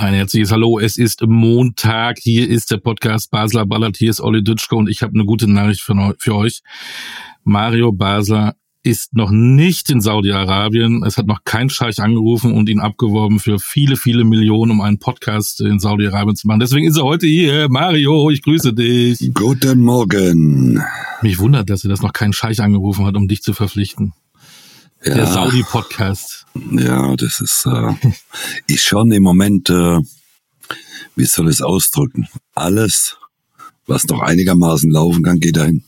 Ein herzliches Hallo, es ist Montag, hier ist der Podcast Basler Ballert, hier ist Olli Dütschke und ich habe eine gute Nachricht für, für euch. Mario Basler ist noch nicht in Saudi-Arabien, es hat noch kein Scheich angerufen und ihn abgeworben für viele, viele Millionen, um einen Podcast in Saudi-Arabien zu machen. Deswegen ist er heute hier. Mario, ich grüße dich. Guten Morgen. Mich wundert, dass er das noch kein Scheich angerufen hat, um dich zu verpflichten. Der Ja, Saudi-Podcast. ja, das ist, äh, ist schon im Moment, äh, wie soll ich es ausdrücken? Alles, was noch einigermaßen laufen kann, geht dahin.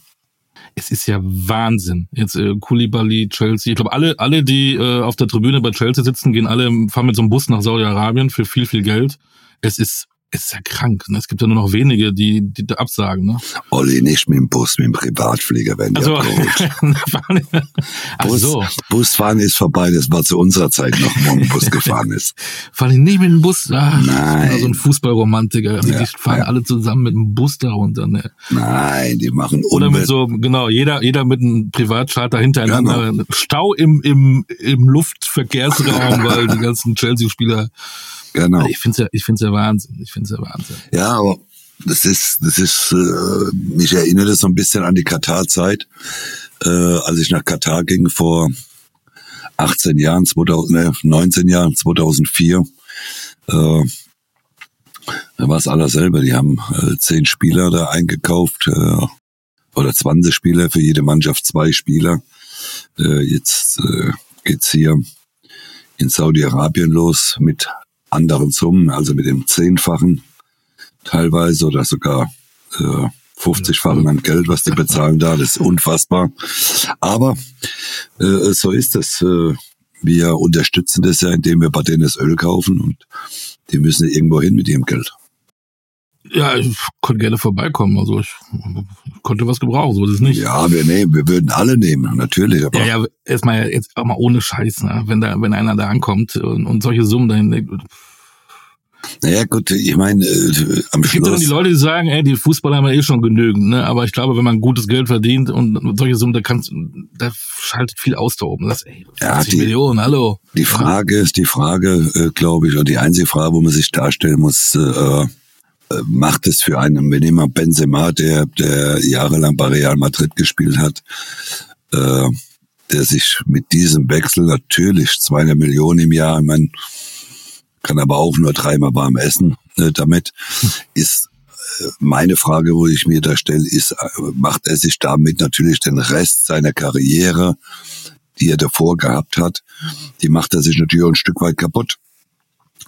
es ist ja Wahnsinn. Jetzt äh, Koulibaly, Chelsea. Ich glaube, alle, alle, die äh, auf der Tribüne bei Chelsea sitzen, gehen alle, fahren mit so einem Bus nach Saudi-Arabien für viel, viel Geld. Es ist, es ist ja krank. Ne? Es gibt ja nur noch wenige, die, die da absagen. Ne? Olli, nicht mit dem Bus, mit dem Privatflieger werden die Also, abgeholt. ach Bus, so, Busfahren ist vorbei, das war zu unserer Zeit noch, wo ein Bus gefahren ist. vor allem nicht mit dem Bus. Ach, Nein. Ich so ein Fußballromantiker. Ja, die fahren ja. alle zusammen mit dem Bus da runter. Ne? Nein, die machen Oder mit so, genau, jeder, jeder mit einem Privatcharter hintereinander. Stau im, im, im Luftverkehrsraum, weil die ganzen Chelsea-Spieler Genau. Ich finde es ja, ich find's ja Wahnsinn. Ich finde es ja Wahnsinn. Ja, aber das ist, das ist, äh, mich erinnert es so ein bisschen an die Katar-Zeit, äh, als ich nach Katar ging vor 18 Jahren, 2000, ne, 19 Jahren, 2004. Äh, da war es alles selber. Die haben äh, zehn Spieler da eingekauft äh, oder 20 Spieler für jede Mannschaft zwei Spieler. Äh, jetzt äh, geht's hier in Saudi-Arabien los mit anderen Summen, also mit dem Zehnfachen teilweise oder sogar äh, 50-fachen an Geld, was die bezahlen da. Das ist unfassbar. Aber äh, so ist es. Äh, wir unterstützen das ja, indem wir bei denen das Öl kaufen und die müssen irgendwo hin mit ihrem Geld. Ja, ich konnte gerne vorbeikommen. Also ich konnte was gebrauchen, so ist es nicht. Ja, wir nehmen, wir würden alle nehmen, natürlich. Aber Ja, ja, erstmal jetzt auch mal ohne Scheiß, ne? wenn da, wenn einer da ankommt und, und solche Summen dahin. naja, gut, ich meine, äh, am Es gibt ja dann die Schluss. Leute, die sagen, ey, die Fußballer haben ja eh schon genügend, ne? Aber ich glaube, wenn man gutes Geld verdient und solche Summen, da kannst, da schaltet viel aus da oben. Das, ey, Ja, 50 die- Millionen, hallo. Die Frage ist die Frage, äh, glaube ich, und die einzige Frage, wo man sich darstellen muss, äh, macht es für einen, wir nehmen mal Benzema, der, der jahrelang bei Real Madrid gespielt hat, äh, der sich mit diesem Wechsel natürlich 200 Millionen im Jahr, ich mein, kann aber auch nur dreimal warm essen äh, damit, ist äh, meine Frage, wo ich mir da stelle, ist, äh, macht er sich damit natürlich den Rest seiner Karriere, die er davor gehabt hat, die macht er sich natürlich auch ein Stück weit kaputt.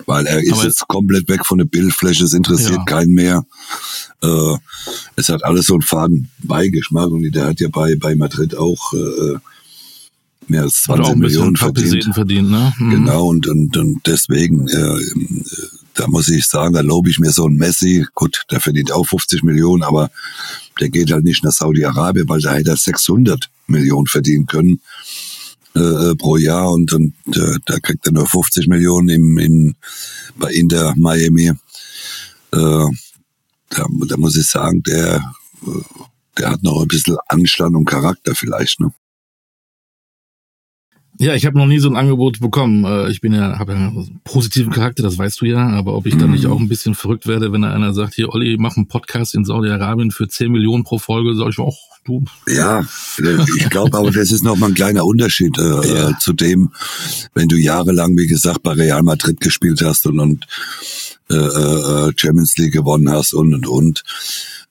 Weil er ist jetzt komplett weg von der Bildfläche, es interessiert Ja. keinen mehr. Äh, es hat alles so einen faden Beigeschmack und der hat ja bei, bei Madrid auch äh, mehr als Hat auch 20 ein bisschen Millionen verdient. Verdient, ne? Mhm. Genau, und, und, und deswegen, äh, da muss ich sagen, da lobe ich mir so einen Messi. Gut, der verdient auch 50 Millionen, aber der geht halt nicht nach Saudi-Arabien, weil da hätte er 600 Millionen verdienen können äh, pro Jahr und, und äh, da kriegt er nur 50 Millionen im, in, bei Inter Miami. Äh, da, da muss ich sagen, der, äh, der hat noch ein bisschen Anstand und Charakter vielleicht. Ne? Ja, ich habe noch nie so ein Angebot bekommen. Äh, Ich bin ja, habe ja einen positiven Charakter, das weißt du ja, aber ob ich dann nicht auch ein bisschen verrückt werde, wenn da einer sagt, hier Olli, mach einen Podcast in Saudi-Arabien für 10 Millionen pro Folge, sag ich auch, du, Ja, ich glaube aber, das ist noch mal ein kleiner Unterschied äh, Ja. äh, zu dem, wenn du jahrelang, wie gesagt, bei Real Madrid gespielt hast und, und äh, äh, Champions League gewonnen hast und und und.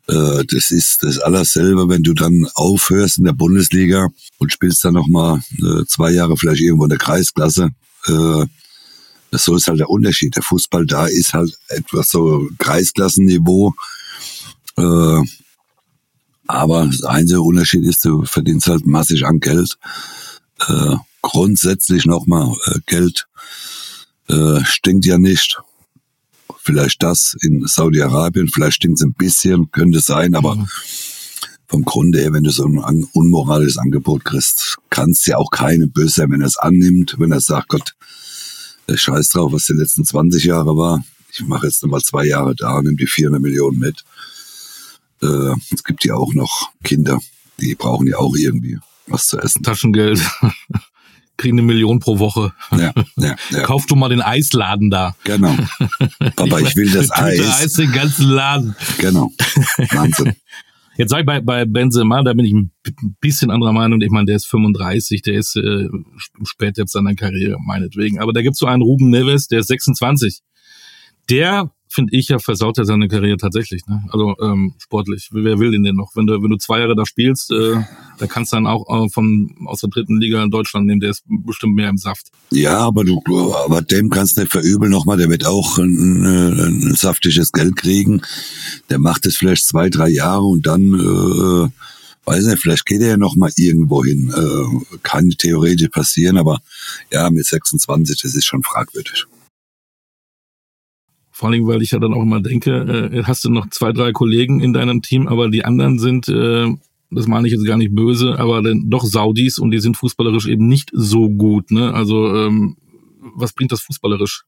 Äh, das ist das alles selber, wenn du dann aufhörst in der Bundesliga und spielst dann noch mal äh, zwei Jahre vielleicht irgendwo in der Kreisklasse. Äh, so ist halt der Unterschied. Der Fußball da ist halt etwas so Kreisklassenniveau. Äh, aber das einzige Unterschied ist, du verdienst halt massig an Geld. Äh, grundsätzlich nochmal, äh, Geld äh, stinkt ja nicht. Vielleicht das in Saudi-Arabien, vielleicht stinkt es ein bisschen, könnte sein, aber mhm. vom Grunde her, wenn du so ein unmoralisches Angebot kriegst, kannst ja auch keine böse sein, wenn er es annimmt, wenn er sagt, Gott, der Scheiß drauf, was die letzten 20 Jahre war. Ich mache jetzt nochmal zwei Jahre da, nimm die 400 Millionen mit. Äh, es gibt ja auch noch Kinder, die brauchen ja auch irgendwie was zu essen. Taschengeld. Kriegen eine Million pro Woche. Ja, ja, ja. Kauf du mal den Eisladen da. Genau. Aber ich, ich will das Eis. Eis den ganzen Laden. Genau. Wahnsinn. Jetzt sage ich bei, bei Benzema, da bin ich ein bisschen anderer Meinung. Ich meine, der ist 35, der ist äh, spät jetzt seiner Karriere, meinetwegen. Aber da gibt's so einen Ruben Neves, der ist 26. Der finde ich ja, versaut er seine Karriere tatsächlich. Ne? Also ähm, sportlich. Wer will den denn noch? Wenn du, wenn du zwei Jahre da spielst, äh, da kannst du dann auch äh, von aus der dritten Liga in Deutschland nehmen, der ist bestimmt mehr im Saft. Ja, aber du, aber dem kannst du nicht verübeln nochmal, der wird auch ein, ein saftiges Geld kriegen. Der macht es vielleicht zwei, drei Jahre und dann äh, weiß nicht, vielleicht geht er ja noch mal irgendwo hin. Äh, kann theoretisch passieren, aber ja, mit 26, das ist schon fragwürdig. Vor allem, weil ich ja dann auch immer denke, äh, hast du noch zwei, drei Kollegen in deinem Team, aber die anderen sind, äh, das meine ich jetzt gar nicht böse, aber dann doch Saudis und die sind fußballerisch eben nicht so gut. Ne? Also ähm, was bringt das fußballerisch?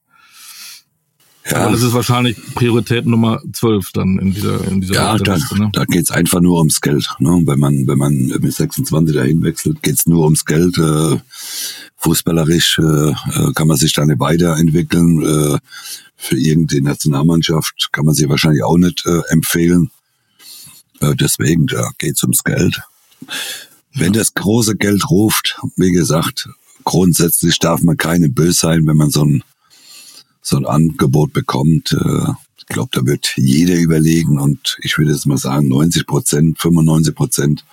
Ja. Aber das ist wahrscheinlich Priorität Nummer zwölf dann in dieser in dieser Ja, da, ne? da geht's einfach nur ums Geld. Ne? Wenn man wenn man mit 26 dahin wechselt, geht's nur ums Geld. Äh, fußballerisch äh, äh, kann man sich da nicht weiterentwickeln. Äh, für irgendeine Nationalmannschaft kann man sie wahrscheinlich auch nicht äh, empfehlen. Äh, deswegen, da geht's ums Geld. Wenn das große Geld ruft, wie gesagt, grundsätzlich darf man keine böse sein, wenn man so ein, so ein Angebot bekommt. Äh, ich glaube, da wird jeder überlegen und ich würde jetzt mal sagen, 90 Prozent, 95 Prozent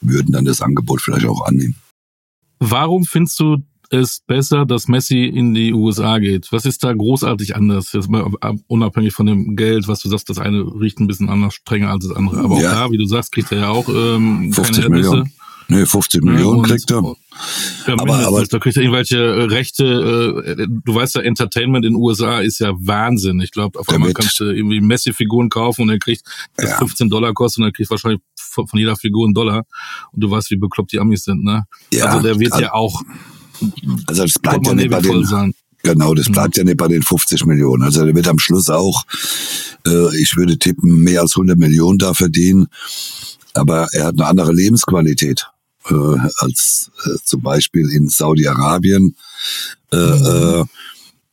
würden dann das Angebot vielleicht auch annehmen. Warum findest du es besser, dass Messi in die USA geht? Was ist da großartig anders? Jetzt mal unabhängig von dem Geld, was du sagst, das eine riecht ein bisschen anders strenger als das andere. Aber ja. auch da, wie du sagst, kriegt er ja auch ähm, 50 keine Millionen. Nee, 50 Millionen kriegt er. Ja, aber, aber da kriegt er irgendwelche äh, Rechte. Äh, du weißt ja, Entertainment in den USA ist ja Wahnsinn. Ich glaube, auf einmal kannst du irgendwie Messi-Figuren kaufen und er kriegt das ja. 15 Dollar kostet und er kriegt wahrscheinlich von, jeder Figur einen Dollar. Und du weißt, wie bekloppt die Amis sind, ne? Ja, also der wird ja auch also das bleibt ja nicht bei den, sein. genau, das bleibt mhm. ja nicht bei den 50 Millionen. Also der wird am Schluss auch, äh, ich würde tippen, mehr als 100 Millionen da verdienen. Aber er hat eine andere Lebensqualität äh, als äh, zum Beispiel in Saudi-Arabien. Äh, mhm.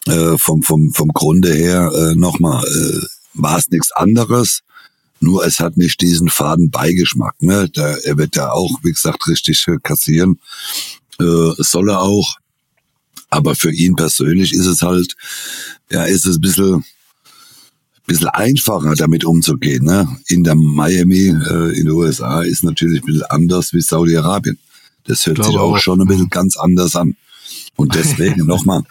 äh, äh vom, vom, vom Grunde her äh, nochmal, äh, war es nichts anderes. Nur es hat nicht diesen faden Beigeschmack. Ne? Der, er wird ja auch, wie gesagt, richtig kassieren äh, soll er auch. Aber für ihn persönlich ist es halt, ja, ist es ein bisschen, bisschen einfacher damit umzugehen. Ne? In der Miami äh, in den USA ist natürlich ein bisschen anders wie Saudi-Arabien. Das hört sich auch, auch schon ein bisschen ganz anders an. Und deswegen nochmal,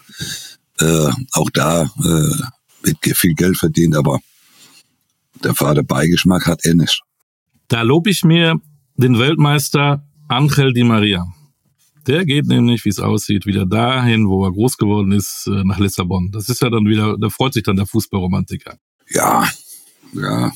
äh, auch da äh, wird viel Geld verdient, aber der Vater Beigeschmack hat er nicht. Da lobe ich mir den Weltmeister Angel Di Maria. Der geht nämlich, wie es aussieht, wieder dahin, wo er groß geworden ist, äh, nach Lissabon. Das ist ja dann wieder, da freut sich dann der Fußballromantiker. Ja, ja.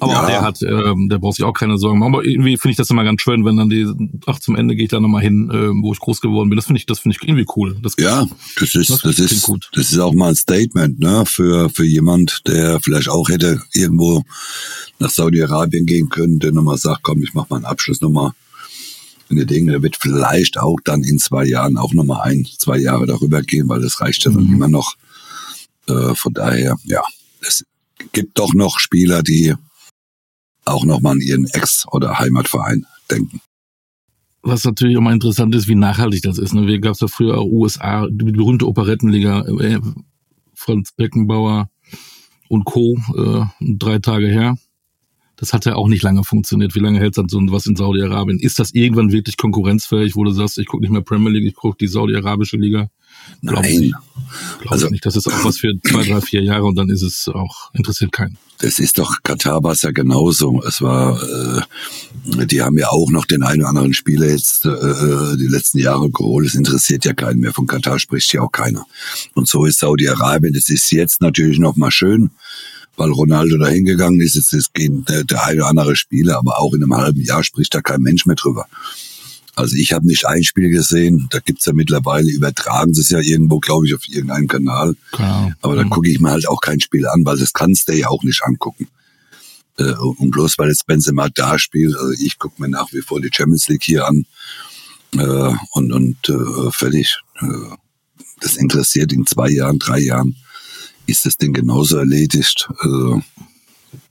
Aber ja. der hat, ähm, der braucht sich auch keine Sorgen machen. Aber irgendwie finde ich das immer ganz schön, wenn dann die, ach, zum Ende gehe ich da nochmal hin, äh, wo ich groß geworden bin. Das finde ich, das finde ich irgendwie cool. Das, ja, das ist, das, das ist, gut. das ist auch mal ein Statement, ne, für, für jemand, der vielleicht auch hätte irgendwo nach Saudi-Arabien gehen können, der nochmal sagt, komm, ich mach mal einen Abschluss nochmal in der Dinge, der wird vielleicht auch dann in zwei Jahren auch nochmal ein, zwei Jahre darüber gehen, weil das reicht ja dann mhm. immer noch. Äh, von daher, ja, es gibt doch noch Spieler, die auch nochmal an ihren Ex- oder Heimatverein denken. Was natürlich immer interessant ist, wie nachhaltig das ist. Ne? Wir gab es ja früher auch USA, die berühmte Operettenliga, äh, Franz Beckenbauer und Co. Äh, drei Tage her. Das hat ja auch nicht lange funktioniert. Wie lange hält dann so was in Saudi-Arabien? Ist das irgendwann wirklich konkurrenzfähig, wo du sagst, ich gucke nicht mehr Premier League, ich gucke die saudi-arabische Liga? Glaub Nein. Glaube also, nicht. Das ist auch was für zwei, drei, vier Jahre und dann ist es auch, interessiert keinen. Das ist doch, Katar war es ja genauso. Es war, äh, die haben ja auch noch den einen oder anderen Spieler jetzt äh, äh, die letzten Jahre geholt. Es interessiert ja keinen mehr. Von Katar spricht ja auch keiner. Und so ist Saudi-Arabien. Das ist jetzt natürlich noch mal schön, weil Ronaldo da hingegangen ist. Jetzt ist der, der eine oder andere Spieler, aber auch in einem halben Jahr spricht da kein Mensch mehr drüber. Also ich habe nicht ein Spiel gesehen. Da gibt's ja mittlerweile, übertragen sie es ja irgendwo, glaube ich, auf irgendeinem Kanal. Genau. Aber dann mhm. gucke ich mir halt auch kein Spiel an, weil das kannst du ja auch nicht angucken. Äh, und bloß weil jetzt Benzema da spielt, also ich gucke mir nach wie vor die Champions League hier an äh, und, und äh, fertig. Äh, das interessiert in zwei Jahren, drei Jahren ist das Ding genauso erledigt äh,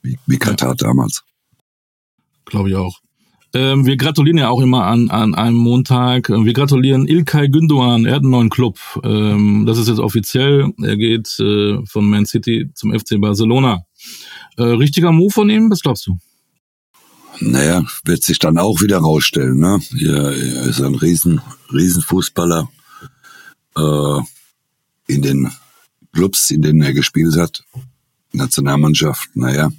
wie, wie Katar ja. damals. Glaube ich auch. Ähm, wir gratulieren ja auch immer an, an einem Montag. Wir gratulieren Ilkay Gündoğan. Er hat einen neuen Club. Ähm, das ist jetzt offiziell. Er geht äh, von Man City zum FC Barcelona. Äh, richtiger Move von ihm, was glaubst du? Naja, wird sich dann auch wieder rausstellen. Ne? Er, er ist ein riesen, riesen. Äh, in den Clubs, in denen er gespielt hat, Nationalmannschaft, naja,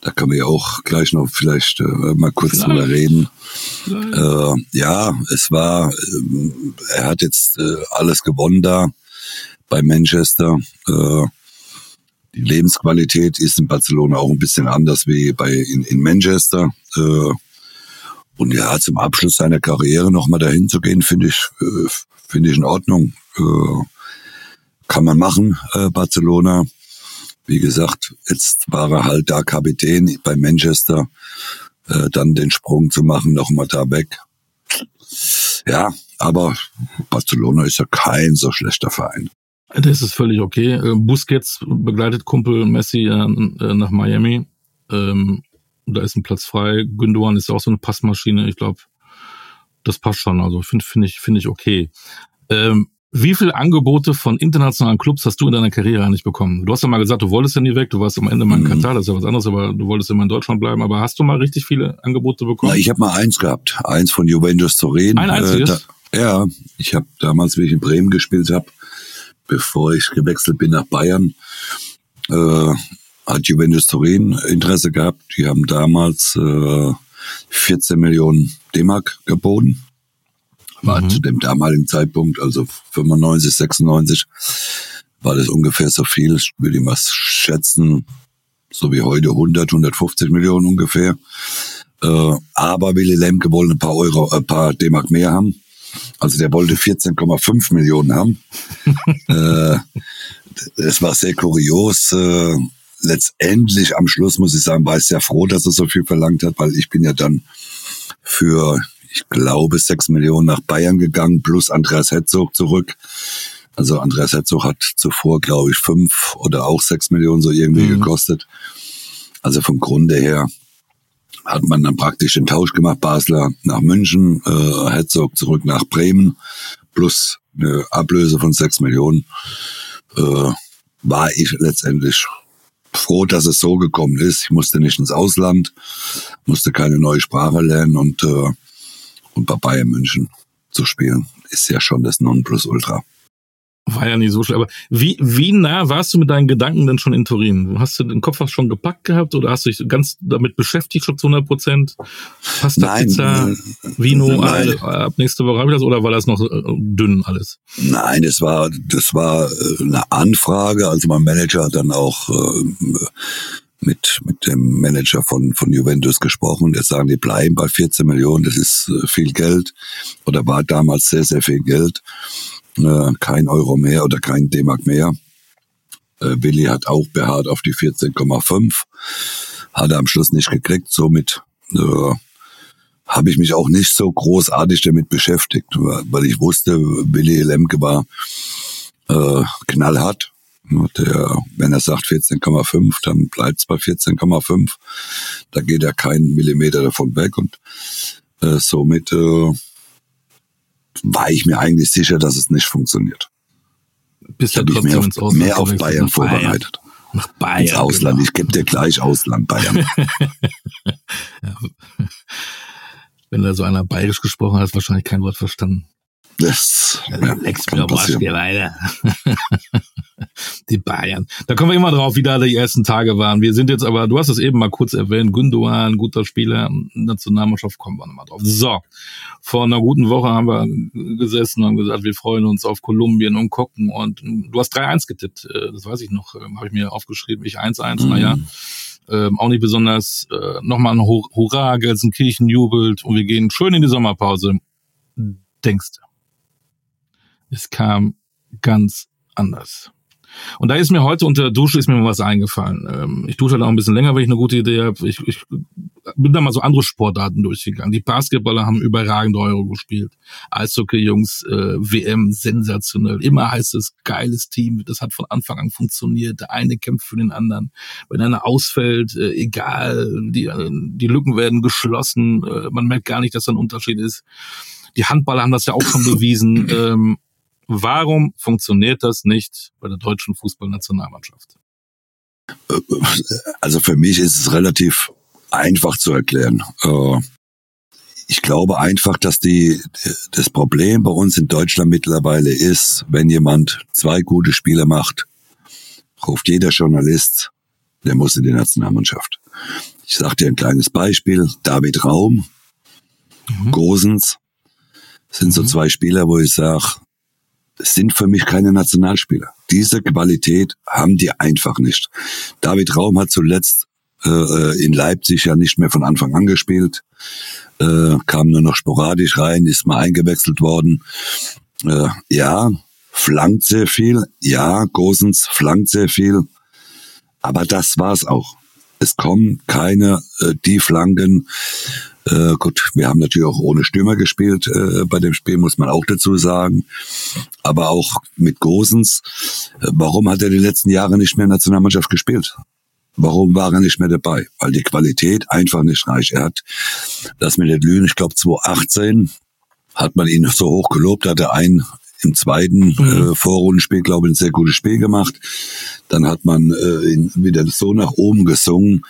da kann man ja auch gleich noch vielleicht äh, mal kurz vielleicht. drüber reden. Äh, ja, es war, äh, er hat jetzt äh, alles gewonnen da bei Manchester. Äh, die Lebensqualität ist in Barcelona auch ein bisschen anders wie bei in, in Manchester. Äh, und ja, zum Abschluss seiner Karriere nochmal dahin zu gehen, finde ich, finde ich in Ordnung. Kann man machen, Barcelona. Wie gesagt, jetzt war er halt da Kapitän bei Manchester, äh, dann den Sprung zu machen, nochmal da weg. Ja, aber Barcelona ist ja kein so schlechter Verein. Das ist völlig okay. Äh, Busquets begleitet Kumpel Messi äh, nach Miami. Ähm, da ist ein Platz frei. Gündogan ist auch so eine Passmaschine. Ich glaube, das passt schon. Also finde finde ich finde ich okay. Ähm, wie viele Angebote von internationalen Clubs hast du in deiner Karriere eigentlich bekommen? Du hast ja mal gesagt, du wolltest ja nie weg, du warst am Ende mal in mhm. Katar, das ist ja was anderes, aber du wolltest immer in Deutschland bleiben. Aber hast du mal richtig viele Angebote bekommen? Na, ich habe mal eins gehabt, eins von Juventus Turin. Ein einziges? Äh, da, ja, ich habe damals, wie ich in Bremen gespielt habe, bevor ich gewechselt bin nach Bayern, äh, hat Juventus Turin Interesse gehabt. Die haben damals äh, 14 Millionen D-Mark geboten. War mhm. zu dem damaligen Zeitpunkt, also 95, 96, war das ungefähr so viel. Ich würde mal schätzen, so wie heute 100, 150 Millionen ungefähr. Äh, aber Willy Lemke wollte ein paar Euro, ein paar D-Mark mehr haben. Also der wollte 14,5 Millionen haben. äh, das war sehr kurios. Äh, letztendlich am Schluss muss ich sagen, war ich sehr froh, dass er so viel verlangt hat, weil ich bin ja dann für, ich glaube, 6 Millionen nach Bayern gegangen, plus Andreas Herzog zurück. Also Andreas Herzog hat zuvor, glaube ich, fünf oder auch sechs Millionen so irgendwie mhm. gekostet. Also vom Grunde her hat man dann praktisch den Tausch gemacht, Basler nach München, äh, Herzog zurück nach Bremen, plus eine Ablöse von sechs Millionen, äh, war ich letztendlich froh, dass es so gekommen ist. Ich musste nicht ins Ausland, musste keine neue Sprache lernen und, äh, und bei Bayern München zu spielen, ist ja schon das Nonplusultra. War ja nicht so schlimm. Aber wie, wie nah warst du mit deinen Gedanken denn schon in Turin? Hast du den Kopf schon gepackt gehabt oder hast du dich ganz damit beschäftigt schon zu 100 Prozent? Pasta, nein, Pizza, Vino, nein. ab nächste Woche habe ich das oder war das noch äh, dünn alles? Nein, das war, das war äh, eine Anfrage. Also mein Manager hat dann auch äh, mit, mit dem Manager von, von Juventus gesprochen. Der sagen, die bleiben bei 14 Millionen. Das ist viel Geld oder war damals sehr, sehr viel Geld äh, kein Euro mehr oder kein D-Mark mehr. Äh, Willi hat auch beharrt auf die 14,5, hat er am Schluss nicht gekriegt. Somit äh, habe ich mich auch nicht so großartig damit beschäftigt, weil ich wusste, Willi Lemke war äh, knallhart. Der, wenn er sagt 14,5, dann bleibt es bei 14,5. Da geht er keinen Millimeter davon weg und äh, somit äh, war ich mir eigentlich sicher, dass es nicht funktioniert. Bist ja ich mehr auf, mehr auf Bayern vorbereitet. Nach Bayern. Ins Ausland. Genau. Ich gebe dir gleich Ausland, Bayern. ja. Wenn da so einer bayerisch gesprochen hat, hast wahrscheinlich kein Wort verstanden. Das ja, Lex weiter. die Bayern. Da kommen wir immer drauf, wie da die ersten Tage waren. Wir sind jetzt aber, du hast es eben mal kurz erwähnt, Gündogan, guter Spieler, Nationalmannschaft, kommen wir nochmal drauf. So, vor einer guten Woche haben wir gesessen und gesagt, wir freuen uns auf Kolumbien und gucken und du hast 3-1 getippt, äh, das weiß ich noch, ähm, habe ich mir aufgeschrieben, ich 1-1, mhm. naja. Ähm, auch nicht besonders, äh, nochmal ein Hurra, Gelsenkirchen jubelt und wir gehen schön in die Sommerpause. Denkst du? Es kam ganz anders. Und da ist mir heute unter der Dusche ist mir mal was eingefallen. Ähm, ich dusche halt auch ein bisschen länger, weil ich eine gute Idee habe. Ich, ich bin da mal so andere Sportarten durchgegangen. Die Basketballer haben überragende Euro gespielt. Eishockey-Jungs, äh, WM, sensationell. Immer heißt es, geiles Team. Das hat von Anfang an funktioniert. Der eine kämpft für den anderen. Wenn einer ausfällt, äh, egal, die, äh, die Lücken werden geschlossen. Äh, man merkt gar nicht, dass da ein Unterschied ist. Die Handballer haben das ja auch schon bewiesen. Ähm, Warum funktioniert das nicht bei der deutschen Fußballnationalmannschaft? Also für mich ist es relativ einfach zu erklären. Äh, ich glaube einfach, dass die, das Problem bei uns in Deutschland mittlerweile ist, wenn jemand zwei gute Spiele macht, ruft jeder Journalist, der muss in die Nationalmannschaft. Ich sage dir ein kleines Beispiel. David Raum, mhm. Gosens, sind so mhm. zwei Spieler, wo ich sage, sind für mich keine Nationalspieler. Diese Qualität haben die einfach nicht. David Raum hat zuletzt äh, in Leipzig ja nicht mehr von Anfang an gespielt, äh, kam nur noch sporadisch rein, ist mal eingewechselt worden. Äh, ja, flankt sehr viel. Ja, Gosens flankt sehr viel. Aber das war's auch. Es kommen keine äh, die Flanken, äh, gut, wir haben natürlich auch ohne Stürmer gespielt äh, bei dem Spiel, muss man auch dazu sagen. Aber auch mit Gosens. Äh, warum hat er die letzten Jahre nicht mehr Nationalmannschaft gespielt? Warum war er nicht mehr dabei? Weil die Qualität einfach nicht reicht. Er hat das mit der Lünen, ich glaube 2018, hat man ihn so hoch gelobt, hat er ein im zweiten mhm. äh, Vorrundenspiel, glaube ich, ein sehr gutes Spiel gemacht. Dann hat man äh, ihn wieder so nach oben gesungen,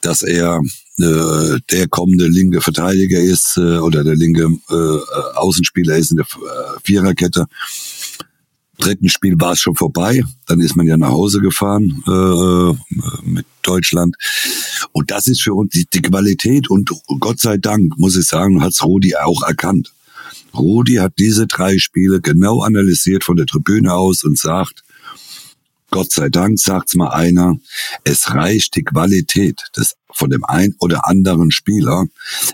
dass er äh, der kommende linke Verteidiger ist äh, oder der linke äh, Außenspieler ist in der äh, Viererkette. Dritten Spiel war es schon vorbei, dann ist man ja nach Hause gefahren äh, mit Deutschland. Und das ist für uns die, die Qualität und Gott sei Dank, muss ich sagen, hat's Rudi auch erkannt. Rudi hat diese drei Spiele genau analysiert von der Tribüne aus und sagt, Gott sei Dank sagt's mal einer, es reicht die Qualität des von dem ein oder anderen Spieler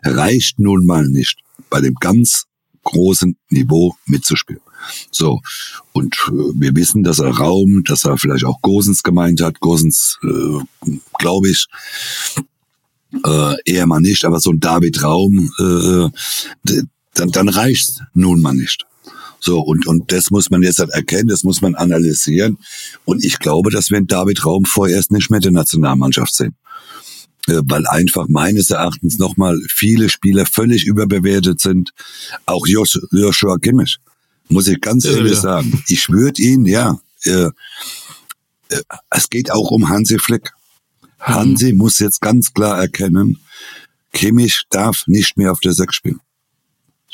reicht nun mal nicht bei dem ganz großen Niveau mitzuspielen. So und äh, wir wissen, dass er Raum, dass er vielleicht auch Gosens gemeint hat. Gosens, äh, glaube ich, äh, eher mal nicht, aber so ein David Raum, äh, dann, dann reicht's nun mal nicht. So, und, und das muss man jetzt halt erkennen, das muss man analysieren. Und ich glaube, dass wir in David Raum vorerst nicht mehr der Nationalmannschaft sehen. Äh, weil einfach meines Erachtens nochmal viele Spieler völlig überbewertet sind. Auch Joshua Kimmich, muss ich ganz ehrlich ja. sagen. Ich würde ihn, ja, äh, äh, es geht auch um Hansi Flick. Hansi mhm. muss jetzt ganz klar erkennen, Kimmich darf nicht mehr auf der Sechs spielen.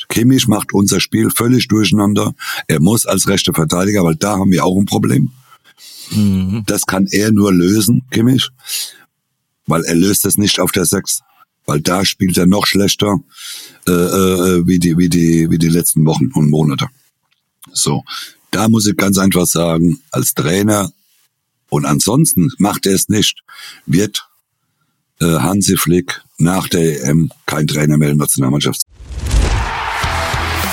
Kimmich macht unser Spiel völlig durcheinander. Er muss als rechter Verteidiger, weil da haben wir auch ein Problem. Mhm. Das kann er nur lösen, Kimmich, weil er löst es nicht auf der Sechs. Weil da spielt er noch schlechter äh, äh, wie, die, wie, die, wie die letzten Wochen und Monate. So, da muss ich ganz einfach sagen, als Trainer und ansonsten macht er es nicht, wird äh, Hansi Flick nach der EM kein Trainer mehr in der Nationalmannschaft.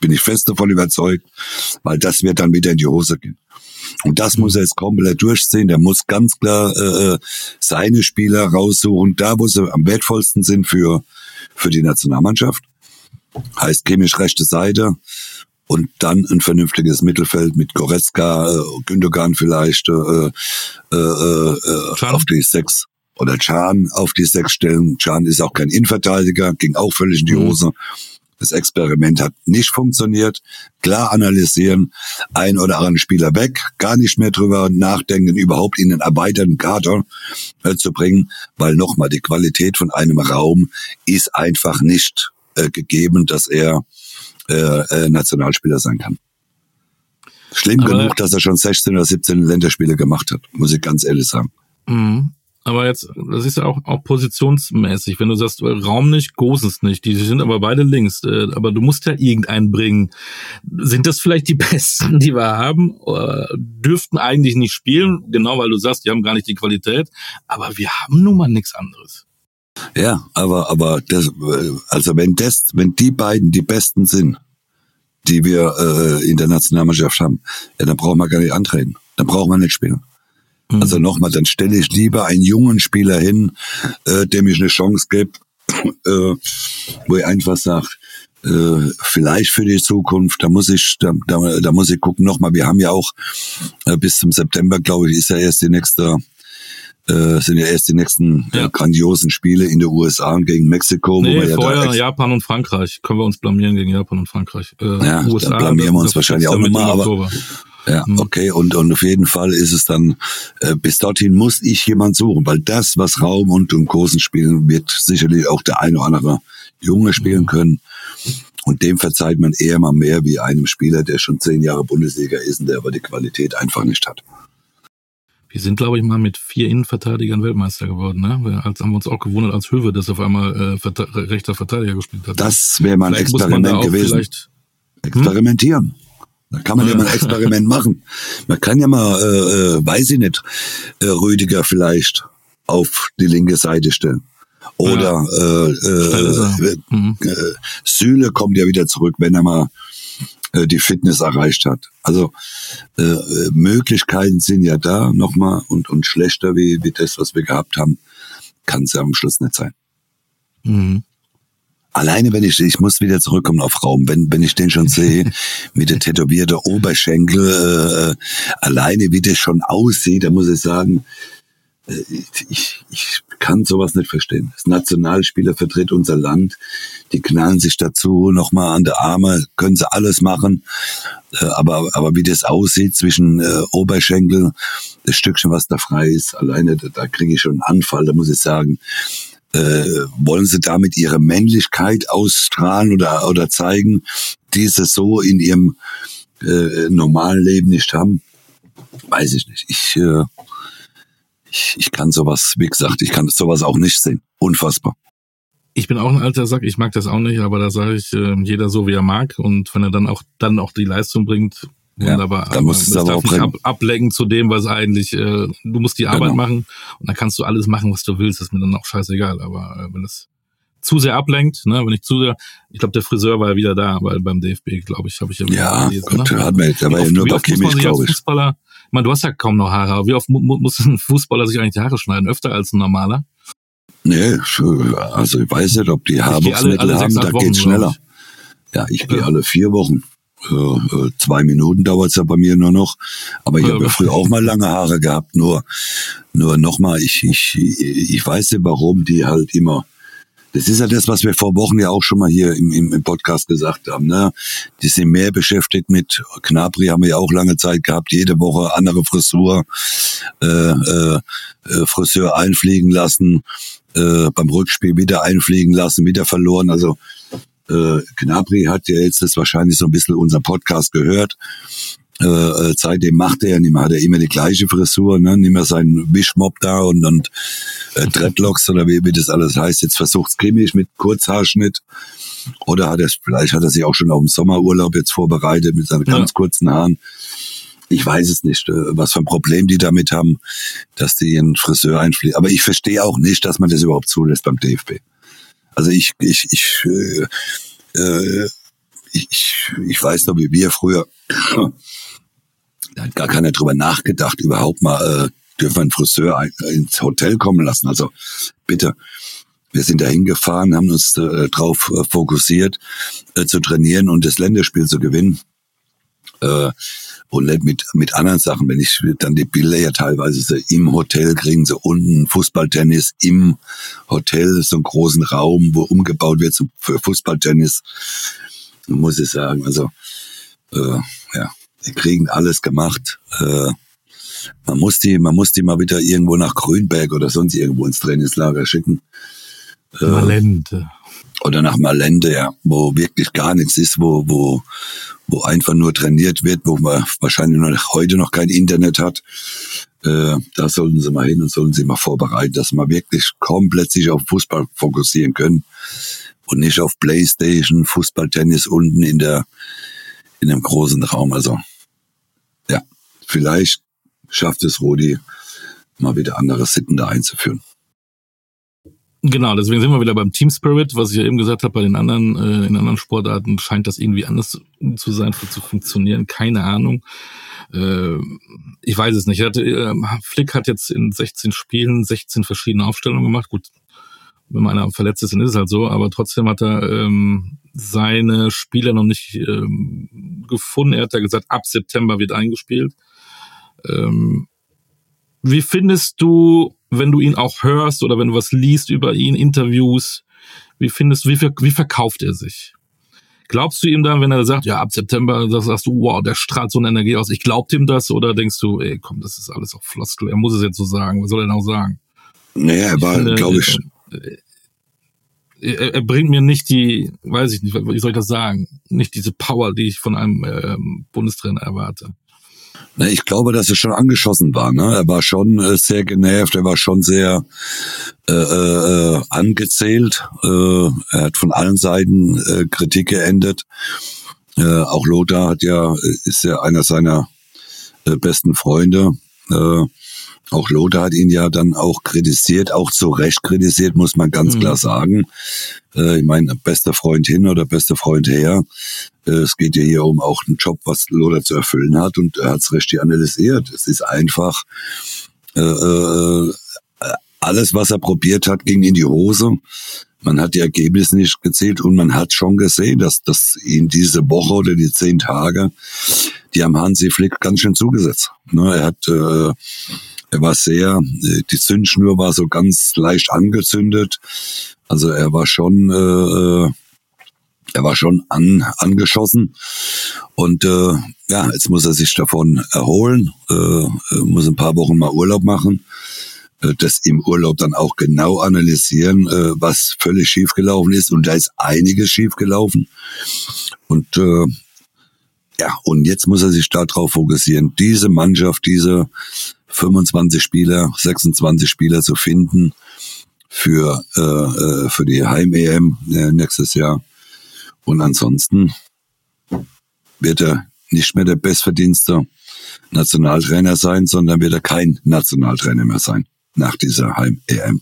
Bin ich fest davon überzeugt, weil das wird dann wieder in die Hose gehen. Und das muss er jetzt komplett durchziehen. Der muss ganz klar äh, äh, seine Spieler raussuchen, da wo sie am wertvollsten sind für, für die Nationalmannschaft. Heißt chemisch rechte Seite und dann ein vernünftiges Mittelfeld mit Goretzka, äh, Gündogan vielleicht äh, äh, äh, auf die sechs oder Chan auf die sechs stellen. Chan ist auch kein Innenverteidiger, ging auch völlig in die mhm. Das Experiment hat nicht funktioniert. Klar analysieren, ein oder anderen Spieler weg, gar nicht mehr drüber nachdenken, überhaupt in den erweiterten Kader äh, zu bringen, weil nochmal die Qualität von einem Raum ist einfach nicht äh, gegeben, dass er äh, äh, Nationalspieler sein kann. Schlimm Aber genug, dass er schon 16 oder 17 Länderspiele gemacht hat, muss ich ganz ehrlich sagen. Mhm. Aber jetzt, das ist ja auch, auch positionsmäßig. Wenn du sagst, Raum nicht, Gosens nicht, die sind aber beide links. Äh, aber du musst ja irgendeinen bringen. Sind das vielleicht die Besten, die wir haben? Dürften eigentlich nicht spielen, genau weil du sagst, die haben gar nicht die Qualität. Aber wir haben nun mal nichts anderes. Ja, aber, aber das, also wenn das, wenn die beiden die Besten sind, die wir äh, in der Nationalmannschaft haben, ja, dann brauchen wir gar nicht antreten. Dann brauchen wir nicht spielen. Mhm. Also nochmal, dann stelle ich lieber einen jungen Spieler hin, äh, dem ich eine Chance gebe, äh, wo ich einfach sage, äh, vielleicht für die Zukunft, da muss ich, da, da, da muss ich gucken nochmal, wir haben ja auch äh, bis zum September, glaube ich, ist ja erst die nächste äh, sind ja erst die nächsten ja. Äh, grandiosen Spiele in den USA und gegen Mexiko. Nee, wo wir ja vorher Japan und Frankreich. Können wir uns blamieren gegen Japan und Frankreich. Äh, ja, USA, dann blamieren wir uns wahrscheinlich auch nochmal. Aber, ja, mhm. okay. Und, und auf jeden Fall ist es dann, äh, bis dorthin muss ich jemand suchen, weil das, was Raum und, und Kursen spielen, wird sicherlich auch der eine oder andere Junge spielen mhm. können. Und dem verzeiht man eher mal mehr wie einem Spieler, der schon zehn Jahre Bundesliga ist und der aber die Qualität einfach nicht hat. Wir sind, glaube ich, mal mit vier Innenverteidigern Weltmeister geworden. Ne? Als haben wir uns auch gewundert, als Höwe das auf einmal äh, Verte rechter Verteidiger gespielt hat. Das wäre mal ein vielleicht Experiment gewesen. Experimentieren. Hm? Da kann man ja mal ein Experiment machen. Man kann ja mal, äh, äh, weiß ich nicht, äh, Rüdiger vielleicht auf die linke Seite stellen. Oder ja. äh, äh, mhm. äh, Süle kommt ja wieder zurück, wenn er mal äh, die Fitness erreicht hat. Also äh, Möglichkeiten sind ja da nochmal und, und schlechter wie, wie das, was wir gehabt haben, kann es ja am Schluss nicht sein. Mhm. Alleine wenn ich, ich muss wieder zurückkommen auf Raum, wenn, wenn ich den schon sehe, mit der tätowierte Oberschenkel, äh, alleine wie das schon aussieht, da muss ich sagen, äh, ich, ich kann sowas nicht verstehen. Das Nationalspieler vertritt unser Land, die knallen sich dazu nochmal an der Arme, können sie alles machen, äh, aber, aber wie das aussieht zwischen äh, Oberschenkel, das Stückchen, was da frei ist, alleine, da, da kriege ich schon einen Anfall, da muss ich sagen, äh, wollen sie damit ihre Männlichkeit ausstrahlen oder, oder zeigen, die sie so in ihrem äh, normalen Leben nicht haben? Weiß ich nicht. Ich, äh, ich, ich kann sowas, wie gesagt, ich kann sowas auch nicht sehen. Unfassbar. Ich bin auch ein alter Sack, ich mag das auch nicht, aber da sage ich, äh, jeder so wie er mag und wenn er dann auch dann auch die Leistung bringt, Wunderbar. Ja, da muss es aber auch nicht ab, ablenken zu dem, was eigentlich, äh, du musst die Arbeit genau. machen und dann kannst du alles machen, was du willst. Das ist mir dann auch scheißegal. Aber äh, wenn es zu sehr ablenkt, ne, wenn ich zu sehr, ich glaube, der Friseur war ja wieder da, weil beim DFB, glaube ich, habe ich ja wieder ja, gelesen. Gott, ne? hat mir, der war ja nur bei Kimmich, glaube ich. Fußballer, ich meine, du hast ja kaum noch Haare, wie oft mu muss ein Fußballer sich eigentlich die Haare schneiden? Öfter als ein normaler? Nee, also ich weiß nicht, ob die Haarwuchsmittel haben, da geht's schneller. Ja, ich gehe alle vier Wochen. Äh, zwei Minuten dauert's ja bei mir nur noch. Aber ich habe ja früher auch mal lange Haare gehabt. Nur, nur nochmal, ich, ich, ich weiß nicht, warum die halt immer. Das ist ja das, was wir vor Wochen ja auch schon mal hier im, im, im Podcast gesagt haben. Ne? Die sind mehr beschäftigt mit Knapri, haben wir ja auch lange Zeit gehabt, jede Woche andere Frisur, äh, äh, äh Friseur einfliegen lassen, äh, beim Rückspiel wieder einfliegen lassen, wieder verloren. Also äh, Gnabry hat ja jetzt das wahrscheinlich so ein bisschen unseren Podcast gehört. Äh, äh, seitdem macht er nicht mehr, hat er immer die gleiche Frisur, ne? nicht mehr seinen Wischmob da und, und äh, Dreadlocks oder wie, wie das alles heißt. Jetzt versucht's cremig mit Kurzhaarschnitt. Oder hat er, vielleicht hat er sich auch schon auf den Sommerurlaub jetzt vorbereitet mit seinen ja. ganz kurzen Haaren. Ich weiß es nicht, äh, was für ein Problem die damit haben, dass die ihren Friseur einfliegen. Aber ich verstehe auch nicht, dass man das überhaupt zulässt beim DFB. Also ich, ich, ich, äh, äh, ich, ich weiß noch, wie wir früher, da hat gar keiner drüber nachgedacht, überhaupt mal, äh, dürfen wir einen Friseur ins Hotel kommen lassen. Also bitte, wir sind da hingefahren, haben uns äh, drauf äh, fokussiert, äh, zu trainieren und das Länderspiel zu gewinnen. Äh, und nicht mit, mit anderen Sachen. Wenn ich dann die Bilder ja teilweise so im Hotel kriegen, so unten Fußballtennis im Hotel, so einen großen Raum, wo umgebaut wird für Fußballtennis, muss ich sagen. Also, äh, ja, die kriegen alles gemacht. Äh, man muss die, man muss die mal wieder irgendwo nach Grünberg oder sonst irgendwo ins Trainingslager schicken. Äh, Malente. Oder nach Malente, ja, wo wirklich gar nichts ist, wo, wo, wo einfach nur trainiert wird, wo man wahrscheinlich noch heute noch kein Internet hat. Äh, da sollten sie mal hin und sollen sie mal vorbereiten, dass man wirklich komplett sich auf Fußball fokussieren können und nicht auf Playstation, Fußball, Tennis unten in der in einem großen Raum. Also ja, vielleicht schafft es Rudi mal wieder andere Sitten da einzuführen. Genau, deswegen sind wir wieder beim Team Spirit, was ich ja eben gesagt habe, bei den anderen, äh, in anderen Sportarten scheint das irgendwie anders zu sein, zu funktionieren. Keine Ahnung. Äh, ich weiß es nicht. Hatte, äh, Flick hat jetzt in 16 Spielen 16 verschiedene Aufstellungen gemacht. Gut, wenn man einer verletzt ist, dann ist es halt so, aber trotzdem hat er ähm, seine Spieler noch nicht ähm, gefunden. Er hat ja gesagt, ab September wird eingespielt. Ähm, wie findest du wenn du ihn auch hörst oder wenn du was liest über ihn, Interviews, wie findest du, wie, wie verkauft er sich? Glaubst du ihm dann, wenn er sagt, ja, ab September, das sagst du, wow, der strahlt so eine Energie aus, ich glaub ihm das, oder denkst du, ey, komm, das ist alles auf Floskel, er muss es jetzt so sagen, was soll er denn auch sagen? Naja, er war, glaube ich, äh, er, er, bringt mir nicht die, weiß ich nicht, wie soll ich das sagen, nicht diese Power, die ich von einem äh, Bundestrainer erwarte. Ich glaube, dass er schon angeschossen war. Ne? Er war schon äh, sehr genervt, er war schon sehr äh, äh, angezählt. Äh, er hat von allen Seiten äh, Kritik geendet. Äh, auch Lothar hat ja, ist ja einer seiner äh, besten Freunde. Äh, auch Lothar hat ihn ja dann auch kritisiert, auch zu Recht kritisiert, muss man ganz mhm. klar sagen. Äh, ich meine, bester Freund hin oder bester Freund her. Äh, es geht ja hier um auch einen Job, was Lothar zu erfüllen hat und er hat es richtig analysiert. Es ist einfach äh, äh, alles, was er probiert hat, ging in die Hose. Man hat die Ergebnisse nicht gezählt und man hat schon gesehen, dass, dass ihn diese Woche oder die zehn Tage, die haben Hansi Flick ganz schön zugesetzt. Ne, er hat äh, er war sehr, äh, die Zündschnur war so ganz leicht angezündet. Also er war schon, äh, äh, er war schon an, angeschossen. Und äh, ja, jetzt muss er sich davon erholen, äh, muss ein paar Wochen mal Urlaub machen äh, das im Urlaub dann auch genau analysieren, äh, was völlig schiefgelaufen ist. Und da ist einiges schiefgelaufen. Und äh, ja, und jetzt muss er sich darauf fokussieren, diese Mannschaft, diese 25 Spieler, 26 Spieler zu finden für, äh, äh für die Heim-EM äh, nächstes Jahr. Und ansonsten wird er nicht mehr der bestverdienste Nationaltrainer sein, sondern wird er kein Nationaltrainer mehr sein nach dieser Heim-EM.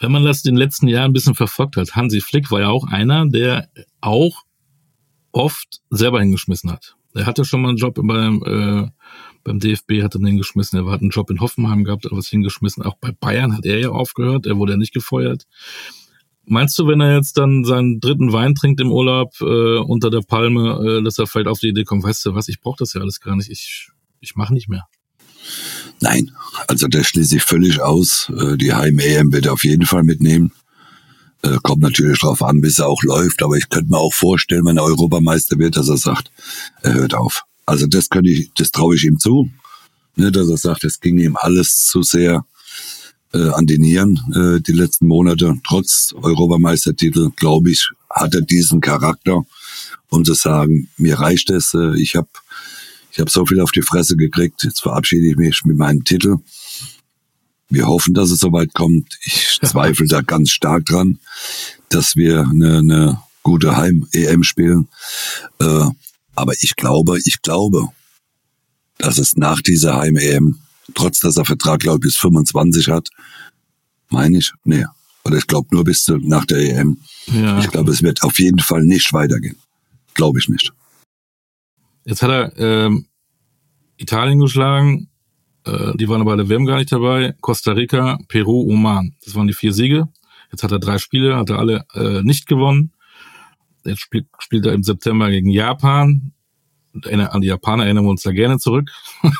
Wenn man das in den letzten Jahren ein bisschen verfolgt hat, Hansi Flick war ja auch einer, der auch oft selber hingeschmissen hat. Er hatte schon mal einen Job beim, äh, beim DFB, hat er den hingeschmissen. Er hat einen Job in Hoffenheim gehabt, hat was hingeschmissen. Auch bei Bayern hat er ja aufgehört. Er wurde ja nicht gefeuert. Meinst du, wenn er jetzt dann seinen dritten Wein trinkt im Urlaub äh, unter der Palme, äh, dass er vielleicht auf die Idee kommt, weißt du was, ich brauche das ja alles gar nicht, ich, ich mache nicht mehr. Nein, also der schließt sich völlig aus. Äh, die Heim-EM wird er auf jeden Fall mitnehmen. Äh, kommt natürlich drauf an, bis er auch läuft, aber ich könnte mir auch vorstellen, wenn er Europameister wird, dass er sagt, er hört auf. Also das könnte ich, das traue ich ihm zu, ne, dass er sagt, es ging ihm alles zu sehr äh, an die Nieren äh, die letzten Monate. Trotz Europameistertitel, glaube ich, hat er diesen Charakter, um zu sagen, mir reicht es, äh, ich habe ich hab so viel auf die Fresse gekriegt, jetzt verabschiede ich mich mit meinem Titel. Wir hoffen, dass es soweit kommt. Ich zweifle da ganz stark dran, dass wir eine, eine gute Heim-EM spielen. Äh, aber ich glaube, ich glaube, dass es nach dieser Heim-EM, trotz dass er Vertrag, glaube ich, bis 25 hat, meine ich, nee, oder ich glaube nur bis zu, nach der EM. Ja. Ich glaube, es wird auf jeden Fall nicht weitergehen. Glaube ich nicht. Jetzt hat er ähm, Italien geschlagen, äh, die waren aber bei der WM gar nicht dabei. Costa Rica, Peru, Oman. Das waren die vier Siege. Jetzt hat er drei Spiele, hat er alle äh, nicht gewonnen. Jetzt spielt, spielt er im September gegen Japan. an die Japaner erinnern wir uns da gerne zurück.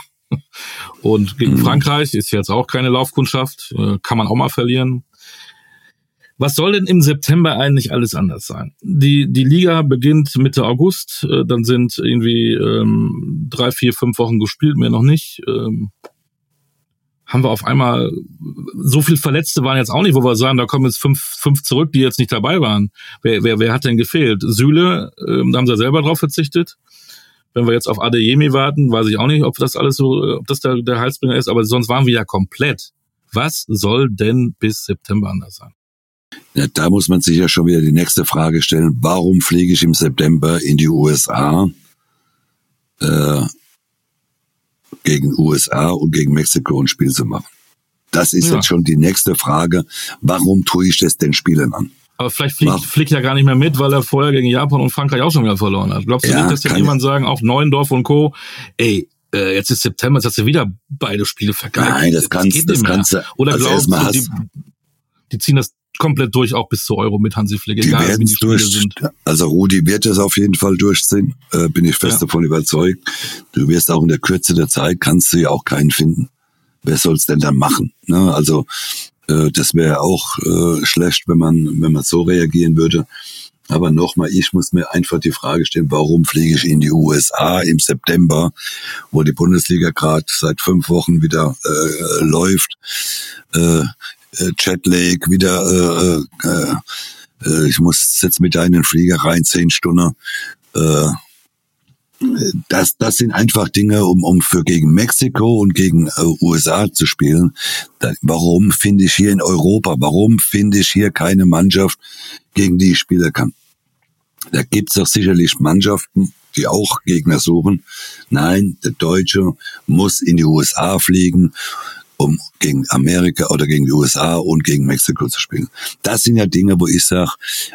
Und gegen mhm. Frankreich ist jetzt auch keine Laufkundschaft, äh, kann man auch mal verlieren. Was soll denn im September eigentlich alles anders sein? Die, die Liga beginnt Mitte August, äh, dann sind irgendwie ähm, drei, vier, fünf Wochen gespielt, mehr noch nicht. Ähm, haben wir auf einmal so viel Verletzte waren jetzt auch nicht, wo wir sagen, da kommen jetzt fünf, fünf zurück, die jetzt nicht dabei waren. Wer, wer, wer hat denn gefehlt? Süle, ähm, da haben sie selber drauf verzichtet. Wenn wir jetzt auf Adeyemi warten, weiß ich auch nicht, ob das alles so, ob das der, der Heilsbringer ist, aber sonst waren wir ja komplett. Was soll denn bis September anders sein? Ja, da muss man sich ja schon wieder die nächste Frage stellen. Warum fliege ich im September in die USA? Äh, gegen USA und gegen Mexiko ein Spiel zu machen. Das ist ja. jetzt schon die nächste Frage. Warum tue ich das den Spielern an? Aber vielleicht fliegt, fliegt er gar nicht mehr mit, weil er vorher gegen Japan und Frankreich auch schon wieder verloren hat. Glaubst du ja, nicht, dass jetzt jemand sagen, auch Neuendorf und Co., ey, äh, jetzt ist September, jetzt hast du wieder beide Spiele vergeigt. Nein, das, das kannst, das kannst du. Oder also glaubst du, die, die ziehen das komplett durch, auch bis zur Euro mit Hansi Flick, egal die Spiele durch, sind. Also Rudi wird es auf jeden Fall durchziehen, äh, bin ich fest ja. davon überzeugt. Du wirst auch in der Kürze der Zeit, kannst du ja auch keinen finden. Wer soll's denn dann machen? Ne? Also äh, das wäre auch äh, schlecht, wenn man, wenn man so reagieren würde. Aber nochmal, ich muss mir einfach die Frage stellen, warum fliege ich in die USA im September, wo die Bundesliga gerade seit fünf Wochen wieder äh, läuft. Äh, äh, Jetlag, wieder, äh, äh, äh, ich muss jetzt mit deinen Flieger rein, zehn Stunden. Äh, das, das sind einfach Dinge, um, um für gegen Mexiko und gegen äh, USA zu spielen. Da, warum finde ich hier in Europa, warum finde ich hier keine Mannschaft, gegen die ich spielen kann? Da gibt's doch sicherlich Mannschaften, die auch Gegner suchen. Nein, der Deutsche muss in die USA fliegen um gegen Amerika oder gegen die USA und gegen Mexiko zu spielen. Das sind ja Dinge, wo ich sage,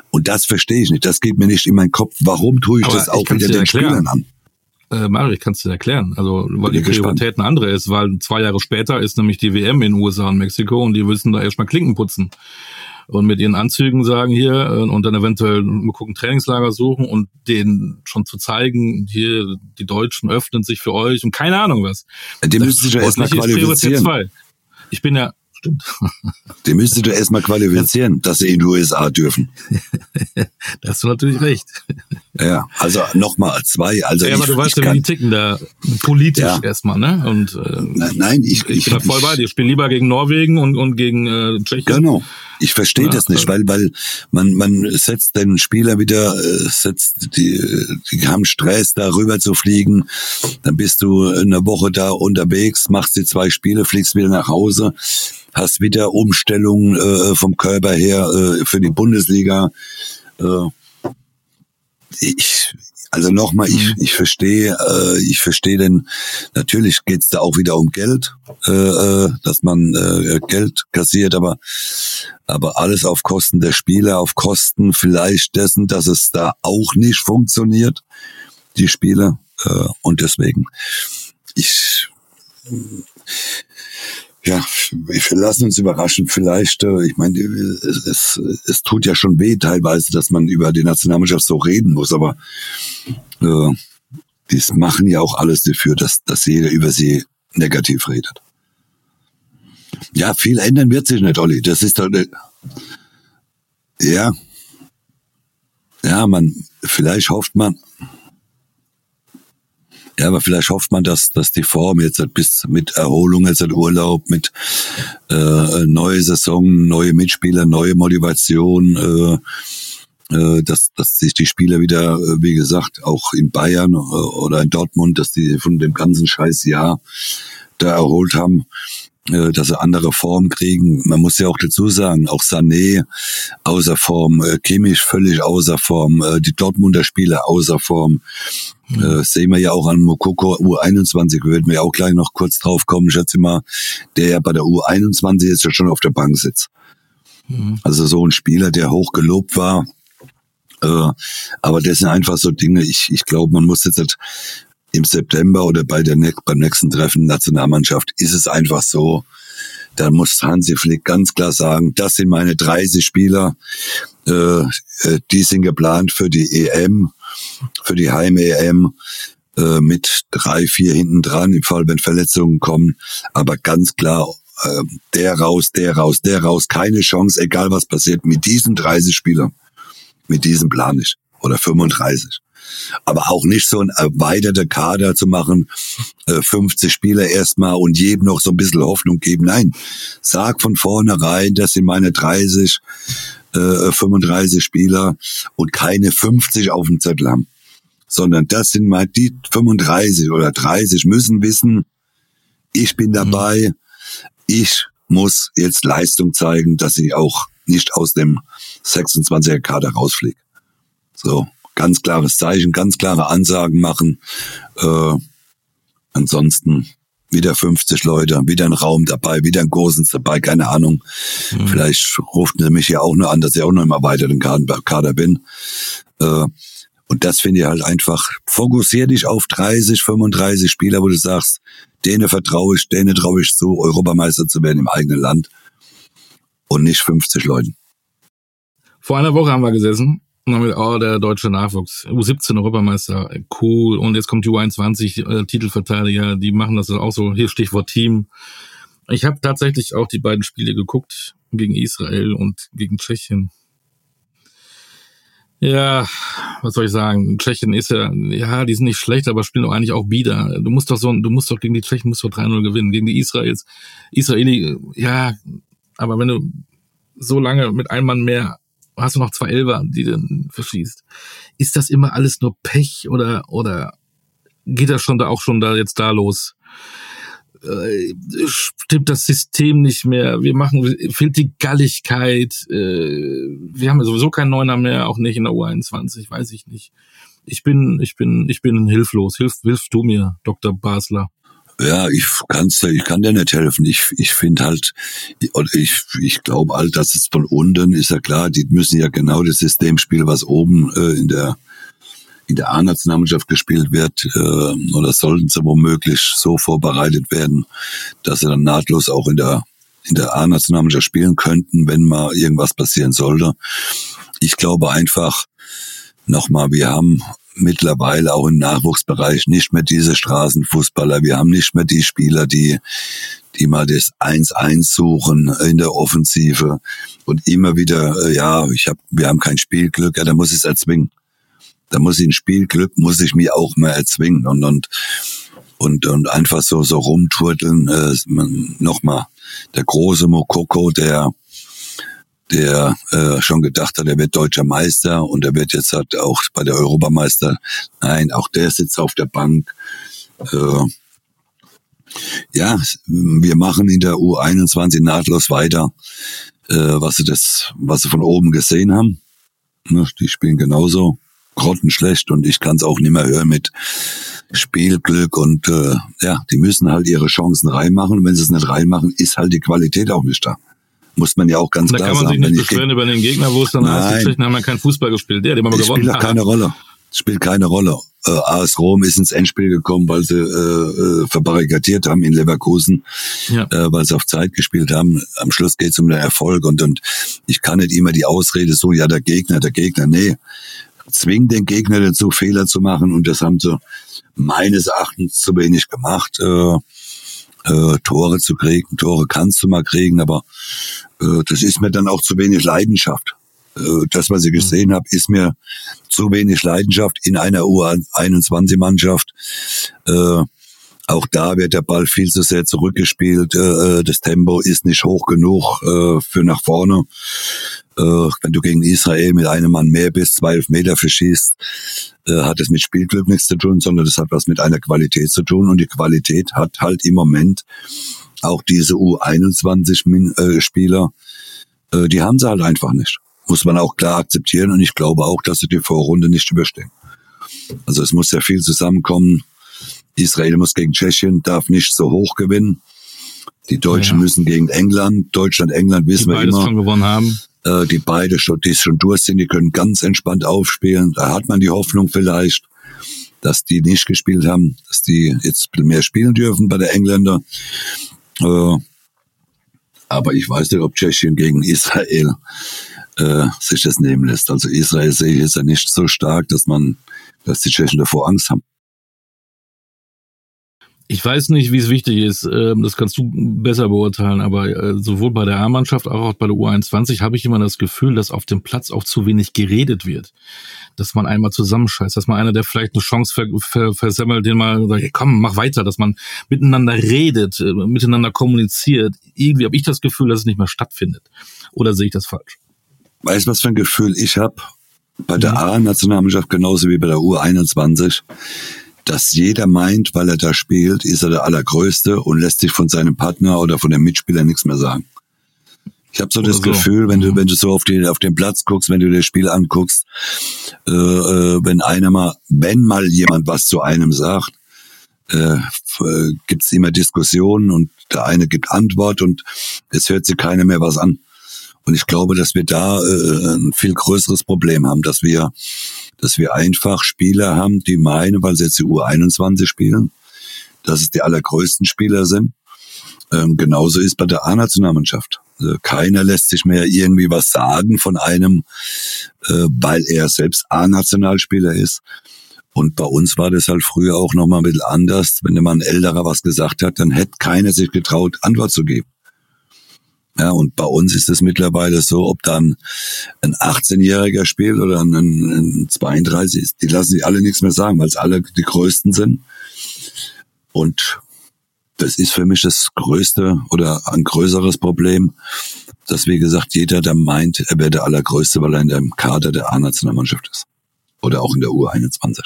und das verstehe ich nicht, das geht mir nicht in meinen Kopf, warum tue ich Aber das auch wieder den Spielern an? Äh, Mario, ich kann es dir erklären. Also, weil die Priorität eine andere ist, weil zwei Jahre später ist nämlich die WM in USA und Mexiko und die müssen da erstmal Klinken putzen und mit ihren Anzügen sagen hier äh, und dann eventuell mal gucken Trainingslager suchen und denen schon zu zeigen, hier die Deutschen öffnen sich für euch und keine Ahnung was. Die müssen sich ja erstmal qualifizieren. Ich bin ja stimmt. Die müsstest du erstmal qualifizieren, dass sie in die USA dürfen. da hast du natürlich recht. Ja, also nochmal zwei. Also ja, ich, aber du weißt ja, wie die ticken da politisch ja. erstmal, ne? Und äh, nein, ich, ich, ich bin da voll bei dir. Ich spiele lieber gegen Norwegen und, und gegen äh, Tschechien. Genau. Ich verstehe ja, das nicht, weil weil man man setzt den Spieler wieder, äh, setzt die die haben Stress da rüber zu fliegen, dann bist du eine Woche da unterwegs, machst die zwei Spiele, fliegst wieder nach Hause, hast wieder Umstellungen äh, vom Körper her äh, für die Bundesliga. Äh, ich, also nochmal, ich, mhm. ich verstehe, äh, ich verstehe denn, natürlich geht's da auch wieder um Geld, äh, äh, dass man äh, Geld kassiert, aber, aber alles auf Kosten der Spieler, auf Kosten vielleicht dessen, dass es da auch nicht funktioniert, die Spiele. Äh, und deswegen, ich ja, wir lassen uns überraschen. Vielleicht, äh, ich meine, es, es, es tut ja schon weh teilweise, dass man über die Nationalmannschaft so reden muss, aber äh, die machen ja auch alles dafür, dass, dass jeder über sie negativ redet. Ja, viel ändern wird sich nicht, Olli. Das ist doch, ja, ja, man, vielleicht hofft man, ja, aber vielleicht hofft man, dass, dass die Form jetzt bis mit Erholung, jetzt hat Urlaub, mit äh, neue Saison, neue Mitspieler, neue Motivation, äh, äh, dass, dass sich die Spieler wieder, äh, wie gesagt, auch in Bayern äh, oder in Dortmund, dass die von dem ganzen scheiß Jahr da erholt haben äh, dass sie andere Form kriegen. Man muss ja auch dazu sagen, auch Sané außer Form, äh, Kimmich völlig außer Form, äh, die Dortmunder Spieler außer Form. Mhm. Äh, sehen wir ja auch an Mokoko U21, würden wir auch gleich noch kurz drauf kommen, schätze mal, der ja bei der U21 jetzt schon auf der Bank sitzt. Mhm. Also so ein Spieler, der hoch gelobt war, äh, aber das sind einfach so Dinge, ich, ich glaube, man muss jetzt im September oder bei der, beim nächsten Treffen Nationalmannschaft ist es einfach so, da muss Hansi Flick ganz klar sagen, das sind meine 30 Spieler, äh, äh, die sind geplant für die EM, für die Heim-EM. äh, mit drei, vier hinten dran, im Fall, wenn Verletzungen kommen. Aber ganz klar, äh, der raus, der raus, der raus, keine Chance, egal was passiert, mit diesen 30 Spielern, mit diesem Plan nicht. Oder 35 aber auch nicht so ein erweiterter Kader zu machen, 50 äh, Spieler erstmal und jedem noch so ein bisschen Hoffnung geben. Nein, sag von vornherein, das sind meine 30, äh, 35 Spieler und keine 50 auf dem Zettel haben, sondern das sind mal die 35 oder 30 müssen wissen, ich bin dabei, ich muss jetzt Leistung zeigen, dass ich auch nicht aus dem 26er Kader rausfliege. So ganz klares Zeichen, ganz klare Ansagen machen. Äh, ansonsten wieder 50 Leute, wieder ein Raum dabei, wieder ein Gosens dabei, keine Ahnung. Mhm. Vielleicht ruft sie mich ja auch nur an, dass ich auch noch im erweiterten Kader bin. Äh, und das finde ich halt einfach, fokussier dich auf 30, 35 Spieler, wo du sagst, denen vertraue ich, denen traue ich zu, Europameister zu werden im eigenen Land. Und nicht 50 Leuten. Vor einer Woche haben wir gesessen dann oh, der deutsche Nachwuchs, U17 Europameister, cool. Und jetzt kommt die U21 äh, Titelverteidiger, die machen das auch so. Hier Stichwort Team. Ich habe tatsächlich auch die beiden Spiele geguckt gegen Israel und gegen Tschechien. Ja, was soll ich sagen? Tschechien ist ja, ja, die sind nicht schlecht, aber spielen doch eigentlich auch bieder. Du musst doch so, du musst doch gegen die Tschechen musst doch 3-0 gewinnen. Gegen die Israels, Israeli, ja, aber wenn du so lange mit einem Mann mehr hast du noch zwei Elfer, die du verschießt. Ist das immer alles nur Pech oder, oder geht das schon da auch schon da jetzt da los? Äh, stimmt das System nicht mehr? Wir machen, fehlt die Galligkeit. Äh, wir haben ja sowieso keinen Neuner mehr, auch nicht in der U21, weiß ich nicht. Ich bin, ich bin, ich bin hilflos. Hilf, hilf du mir, Dr. Basler. Ja, ich kann's, ich kann dir nicht helfen. Ich, ich finde halt, ich, ich glaube halt, dass es von unten ist ja klar, die müssen ja genau das System spielen, was oben äh, in der in der A-Nationalmannschaft gespielt wird, äh, oder sollten sie womöglich so vorbereitet werden, dass sie dann nahtlos auch in der in der A-Nationalmannschaft spielen könnten, wenn mal irgendwas passieren sollte. Ich glaube einfach, nochmal, wir haben mittlerweile auch im Nachwuchsbereich nicht mehr diese Straßenfußballer. Wir haben nicht mehr die Spieler, die, die mal das 1-1 suchen in der Offensive und immer wieder, äh, ja, ich hab, wir haben kein Spielglück, ja, da muss ich es erzwingen. Da muss ich ein Spielglück, muss ich mir auch mal erzwingen und, und, und, und einfach so, so rumturteln, äh, nochmal, der große Mokoko, der, der äh, schon gedacht hat, er wird deutscher Meister und er wird jetzt halt auch bei der Europameister. Nein, auch der sitzt auf der Bank. Äh, ja, wir machen in der U21 nahtlos weiter, äh, was sie das, was sie von oben gesehen haben. Ne, die spielen genauso grottenschlecht und ich kann es auch nicht mehr hören mit Spielglück und äh, ja, die müssen halt ihre Chancen reinmachen. Und wenn sie es nicht reinmachen, ist halt die Qualität auch nicht da muss man ja auch ganz da klar sagen. Da kann man sich nicht beschweren über den Gegner, wo es dann heißt, die haben ja keinen Fußball gespielt. Der, den haben wir gewonnen. Spielt keine Rolle. Spielt keine Rolle. Äh, AS Rom ist ins Endspiel gekommen, weil sie äh, äh, verbarrikadiert haben in Leverkusen, ja. äh, weil sie auf Zeit gespielt haben. Am Schluss geht es um den Erfolg und, und ich kann nicht immer die Ausrede so, ja, der Gegner, der Gegner. Nee, zwingen den Gegner dazu, Fehler zu machen und das haben sie meines Erachtens zu wenig gemacht. Äh, äh, Tore zu kriegen. Tore kannst du mal kriegen, aber äh, das ist mir dann auch zu wenig Leidenschaft. Äh, das, was ich gesehen mhm. habe, ist mir zu wenig Leidenschaft in einer U21-Mannschaft. Äh, auch da wird der Ball viel zu sehr zurückgespielt. Äh, äh, das Tempo ist nicht hoch genug äh, für nach vorne. Wenn du gegen Israel mit einem Mann mehr bist, zwölf Meter verschießt, hat es mit Spielglück nichts zu tun, sondern das hat was mit einer Qualität zu tun. Und die Qualität hat halt im Moment auch diese U21-Spieler, die haben sie halt einfach nicht. Muss man auch klar akzeptieren. Und ich glaube auch, dass sie die Vorrunde nicht überstehen. Also es muss sehr viel zusammenkommen Israel muss gegen Tschechien, darf nicht so hoch gewinnen. Die Deutschen ja. müssen gegen England, Deutschland, England wissen wir immer. schon gewonnen haben. Äh, die beide schon, die schon durch sind, die können ganz entspannt aufspielen. Da hat man die Hoffnung vielleicht, dass die nicht gespielt haben, dass die jetzt mehr spielen dürfen bei der Engländer. Äh, aber ich weiß nicht, ob Tschechien gegen Israel äh, sich das nehmen lässt. Also Israel sehe ich jetzt ja nicht so stark, dass man, dass die Tschechen davor Angst haben. Ich weiß nicht, wie es wichtig ist. Ähm, das kannst du besser beurteilen. Aber äh, sowohl bei der A-Mannschaft als auch bei der U21 habe ich immer das Gefühl, dass auf dem Platz auch zu wenig geredet wird. Dass man einmal zusammenscheißt, dass man einer, der vielleicht eine Chance ver ver versemmelt, den mal sagt, hey, komm, mach weiter, dass man miteinander redet, äh, miteinander kommuniziert. Irgendwie habe ich das Gefühl, dass es nicht mehr stattfindet. Oder sehe ich das falsch? Weißt du, was für ein Gefühl ich habe? Bei der mhm. A-Nationalmannschaft genauso wie bei der U21 dass jeder meint, weil er da spielt, ist er der Allergrößte und lässt sich von seinem Partner oder von dem Mitspieler nichts mehr sagen. Ich habe so das so. Gefühl, wenn du wenn du so auf den auf den Platz guckst, wenn du das Spiel anguckst, äh, äh, wenn einer mal, wenn mal jemand was zu einem sagt, äh, äh, gibt's immer Diskussionen und der eine gibt Antwort und es hört sich keiner mehr was an. Und ich glaube, dass wir da äh, ein viel größeres Problem haben, dass wir dass wir einfach Spieler haben, die meinen, weil sie jetzt die U21 spielen, dass es die allergrößten Spieler sind. Ähm, genauso ist bei der A-Nationalmannschaft. Also keiner lässt sich mehr irgendwie was sagen von einem, äh, weil er selbst A-Nationalspieler ist. Und bei uns war das halt früher auch noch mal ein bisschen anders. Wenn immer ein Älterer was gesagt hat, dann hätte keiner sich getraut, Antwort zu geben. Ja, und bei uns ist es mittlerweile so, ob dann ein 18-Jähriger spielt oder ein, ein 32 ist, die lassen sich alle nichts mehr sagen, weil es alle die Größten sind. Und das ist für mich das größte oder ein größeres Problem, dass, wie gesagt, jeder, der meint, er wäre der Allergrößte, weil er in dem Kader der A-Nationalmannschaft ist. Oder auch in der U21.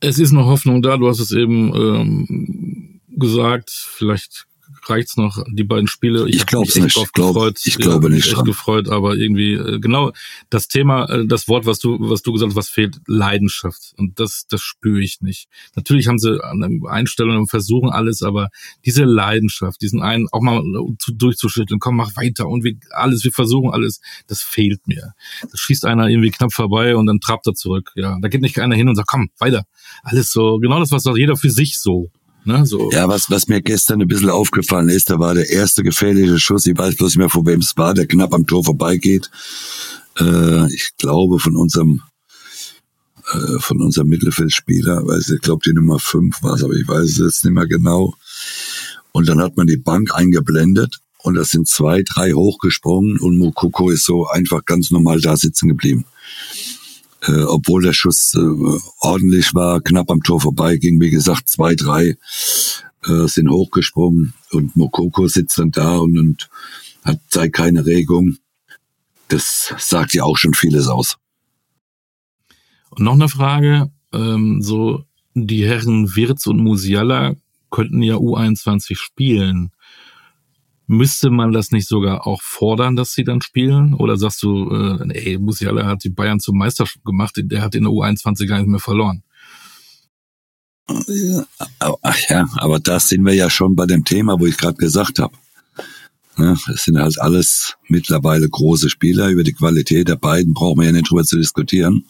Es ist noch Hoffnung da, du hast es eben ähm, gesagt, vielleicht reicht's noch, die beiden Spiele. Ich, ich glaube nicht. Ich, glaub, gefreut. ich glaube nicht. Echt gefreut, aber irgendwie äh, genau das Thema, äh, das Wort, was du, was du gesagt hast, was fehlt, Leidenschaft. Und das, das spüre ich nicht. Natürlich haben sie eine Einstellung und versuchen alles, aber diese Leidenschaft, diesen einen auch mal zu, durchzuschütteln, komm, mach weiter und wir alles, wir versuchen alles, das fehlt mir. Das schießt einer irgendwie knapp vorbei und dann trabt er zurück. Ja, da geht nicht einer hin und sagt, komm, weiter. Alles so, genau das, was jeder für sich so Ne, so. Ja, was, was mir gestern ein bisschen aufgefallen ist, da war der erste gefährliche Schuss, ich weiß bloß nicht mehr, von wem es war, der knapp am Tor vorbeigeht. Äh, ich glaube von unserem äh, von unserem Mittelfeldspieler, weiß ich glaube die Nummer 5 war es, aber ich weiß es jetzt nicht mehr genau. Und dann hat man die Bank eingeblendet und da sind zwei, drei hochgesprungen und Mukoko ist so einfach ganz normal da sitzen geblieben äh, obwohl der Schuss äh, ordentlich war, knapp am Tor vorbei ging. Wie gesagt, zwei, drei äh, sind hochgesprungen und Mokoko sitzt dann da und, und hat sei keine Regung. Das sagt ja auch schon vieles aus. Und noch eine Frage, ähm, so die Herren Wirz und Musiala könnten ja U21 spielen. Müsste man das nicht sogar auch fordern, dass sie dann spielen? Oder sagst du, äh, ey, Musiala hat die Bayern zum Meister gemacht, der hat in der U21 gar nicht mehr verloren? Ja, ach ja, aber da sind wir ja schon bei dem Thema, wo ich gerade gesagt habe. Ne, es sind halt alles mittlerweile große Spieler. Über die Qualität der beiden brauchen wir ja nicht drüber zu diskutieren.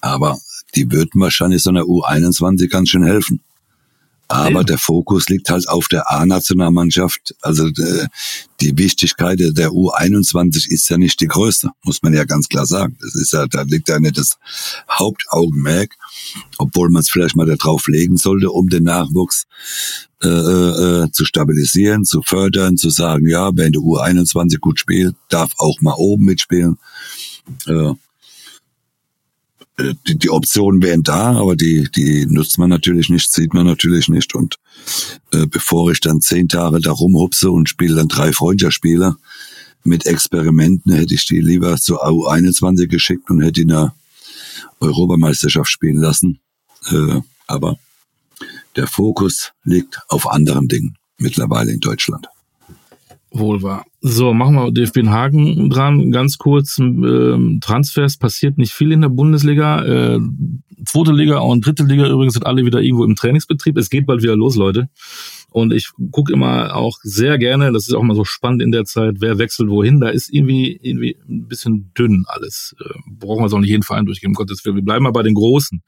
Aber die würden wahrscheinlich so einer U21 ganz schön helfen. Aber der Fokus liegt halt auf der A-Nationalmannschaft. Also äh, die Wichtigkeit der U21 ist ja nicht die größte, muss man ja ganz klar sagen. Das ist ja, da liegt ja nicht das Hauptaugenmerk, obwohl man es vielleicht mal darauf legen sollte, um den Nachwuchs äh, äh, zu stabilisieren, zu fördern, zu sagen, ja, wenn der U21 gut spielt, darf auch mal oben mitspielen. Äh, die, die Optionen wären da, aber die, die nutzt man natürlich nicht, sieht man natürlich nicht. Und äh, bevor ich dann zehn Tage da rumhupse und spiele dann drei Freundschaftsspiele mit Experimenten, hätte ich die lieber zur AU21 geschickt und hätte in der Europameisterschaft spielen lassen. Äh, aber der Fokus liegt auf anderen Dingen mittlerweile in Deutschland. Wohl wahr. So, machen wir DFB in Hagen dran. Ganz kurz, ähm, Transfers passiert nicht viel in der Bundesliga. Äh, zweite Liga und dritte Liga übrigens sind alle wieder irgendwo im Trainingsbetrieb. Es geht bald wieder los, Leute. Und ich gucke immer auch sehr gerne, das ist auch mal so spannend in der Zeit, wer wechselt wohin. Da ist irgendwie, irgendwie ein bisschen dünn alles. Äh, brauchen wir es auch nicht jeden Verein durchgeben, um Gottes Willen. Wir bleiben mal bei den Großen.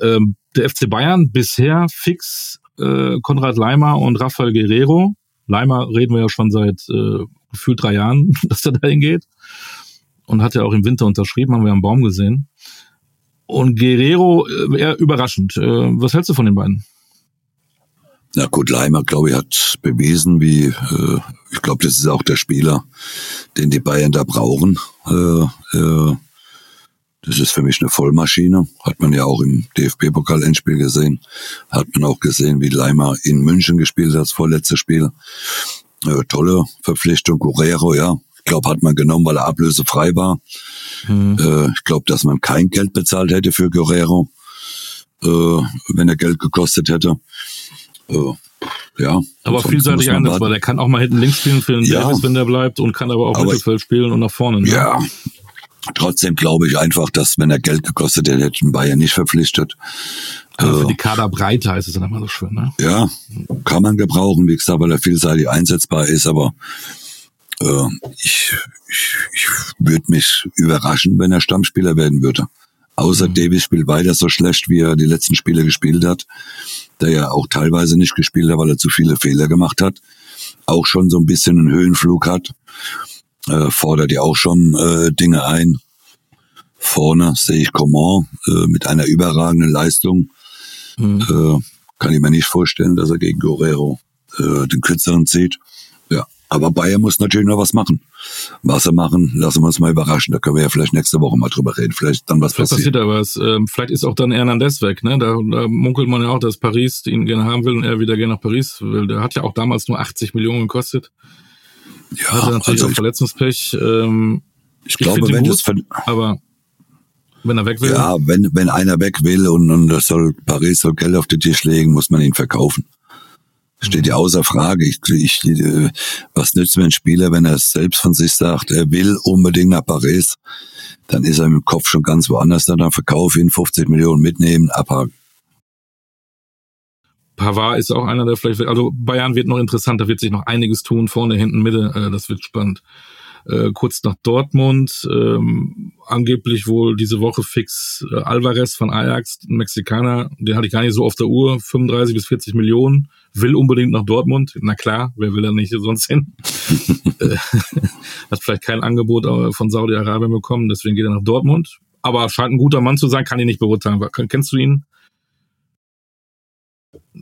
Ähm, der FC Bayern bisher fix äh, Konrad Leimer und Rafael Guerrero Leimer reden wir ja schon seit äh, gefühlt drei Jahren, dass er dahin geht. Und hat ja auch im Winter unterschrieben, haben wir am Baum gesehen. Und Guerrero, äh, eher überraschend. Äh, was hältst du von den beiden? Na gut, Leimer, glaube ich, hat bewiesen, wie, äh, ich glaube, das ist auch der Spieler, den die Bayern da brauchen. Äh, äh, das ist für mich eine Vollmaschine. Hat man ja auch im DFB-Pokal-Endspiel gesehen. Hat man auch gesehen, wie Leimer in München gespielt hat, das vorletzte Spiel. Äh, tolle Verpflichtung. Guerrero, ja. Ich glaube, hat man genommen, weil er ablösefrei war. Mhm. Äh, ich glaube, dass man kein Geld bezahlt hätte für Guerrero, äh, wenn er Geld gekostet hätte. Äh, ja. Aber vielseitig einsetzbar. Der kann auch mal hinten links spielen für den ja. Davis, wenn der bleibt, und kann aber auch aber Mittelfeld spielen und nach vorne. Ne? Ja, Trotzdem glaube ich einfach, dass wenn er Geld gekostet hätte, hätten Bayern nicht verpflichtet. Aber für äh, die Kaderbreite heißt es dann immer so schön, ne? Ja, kann man gebrauchen, wie gesagt, weil er vielseitig einsetzbar ist, aber äh, ich, ich, ich würde mich überraschen, wenn er Stammspieler werden würde. Außer mhm. Davis spielt weiter so schlecht, wie er die letzten Spiele gespielt hat, der ja auch teilweise nicht gespielt hat, weil er zu viele Fehler gemacht hat, auch schon so ein bisschen einen Höhenflug hat äh, fordert ja auch schon äh, Dinge ein. Vorne sehe ich Coman äh, mit einer überragenden Leistung. Mhm. Äh, kann ich mir nicht vorstellen, dass er gegen Guerrero äh, den kürzeren zieht. Ja, aber Bayern muss natürlich noch was machen. Was er machen, lassen wir uns mal überraschen. Da können wir ja vielleicht nächste Woche mal drüber reden. Vielleicht dann was vielleicht passiert. passiert da was. Ähm, vielleicht ist auch dann Hernandez weg. Ne? Da, da munkelt man ja auch, dass Paris ihn gerne haben will und er wieder gerne nach Paris will. Der hat ja auch damals nur 80 Millionen gekostet. Ja, hatte natürlich also auch Verletzungspech. Ähm, ich, ich glaube, wenn gut, das aber wenn er weg will. Ja, wenn wenn einer weg will und, und das soll Paris soll Geld auf den Tisch legen, muss man ihn verkaufen. Steht ja außer Frage. Ich, ich, äh, was nützt mir ein Spieler, wenn er selbst von sich sagt, er will unbedingt nach Paris, dann ist er im Kopf schon ganz woanders. Dann verkaufe ihn 50 Millionen mitnehmen, abhaken. Pavard ist auch einer, der vielleicht, also Bayern wird noch interessant, da wird sich noch einiges tun, vorne, hinten, Mitte, äh, das wird spannend. Äh, kurz nach Dortmund, ähm, angeblich wohl diese Woche fix äh, Alvarez von Ajax, ein Mexikaner, den hatte ich gar nicht so auf der Uhr, 35 bis 40 Millionen, will unbedingt nach Dortmund. Na klar, wer will da nicht sonst hin? Äh, hat vielleicht kein Angebot äh, von Saudi-Arabien bekommen, deswegen geht er nach Dortmund. Aber scheint ein guter Mann zu sein, kann ich nicht beurteilen. Kennst du ihn?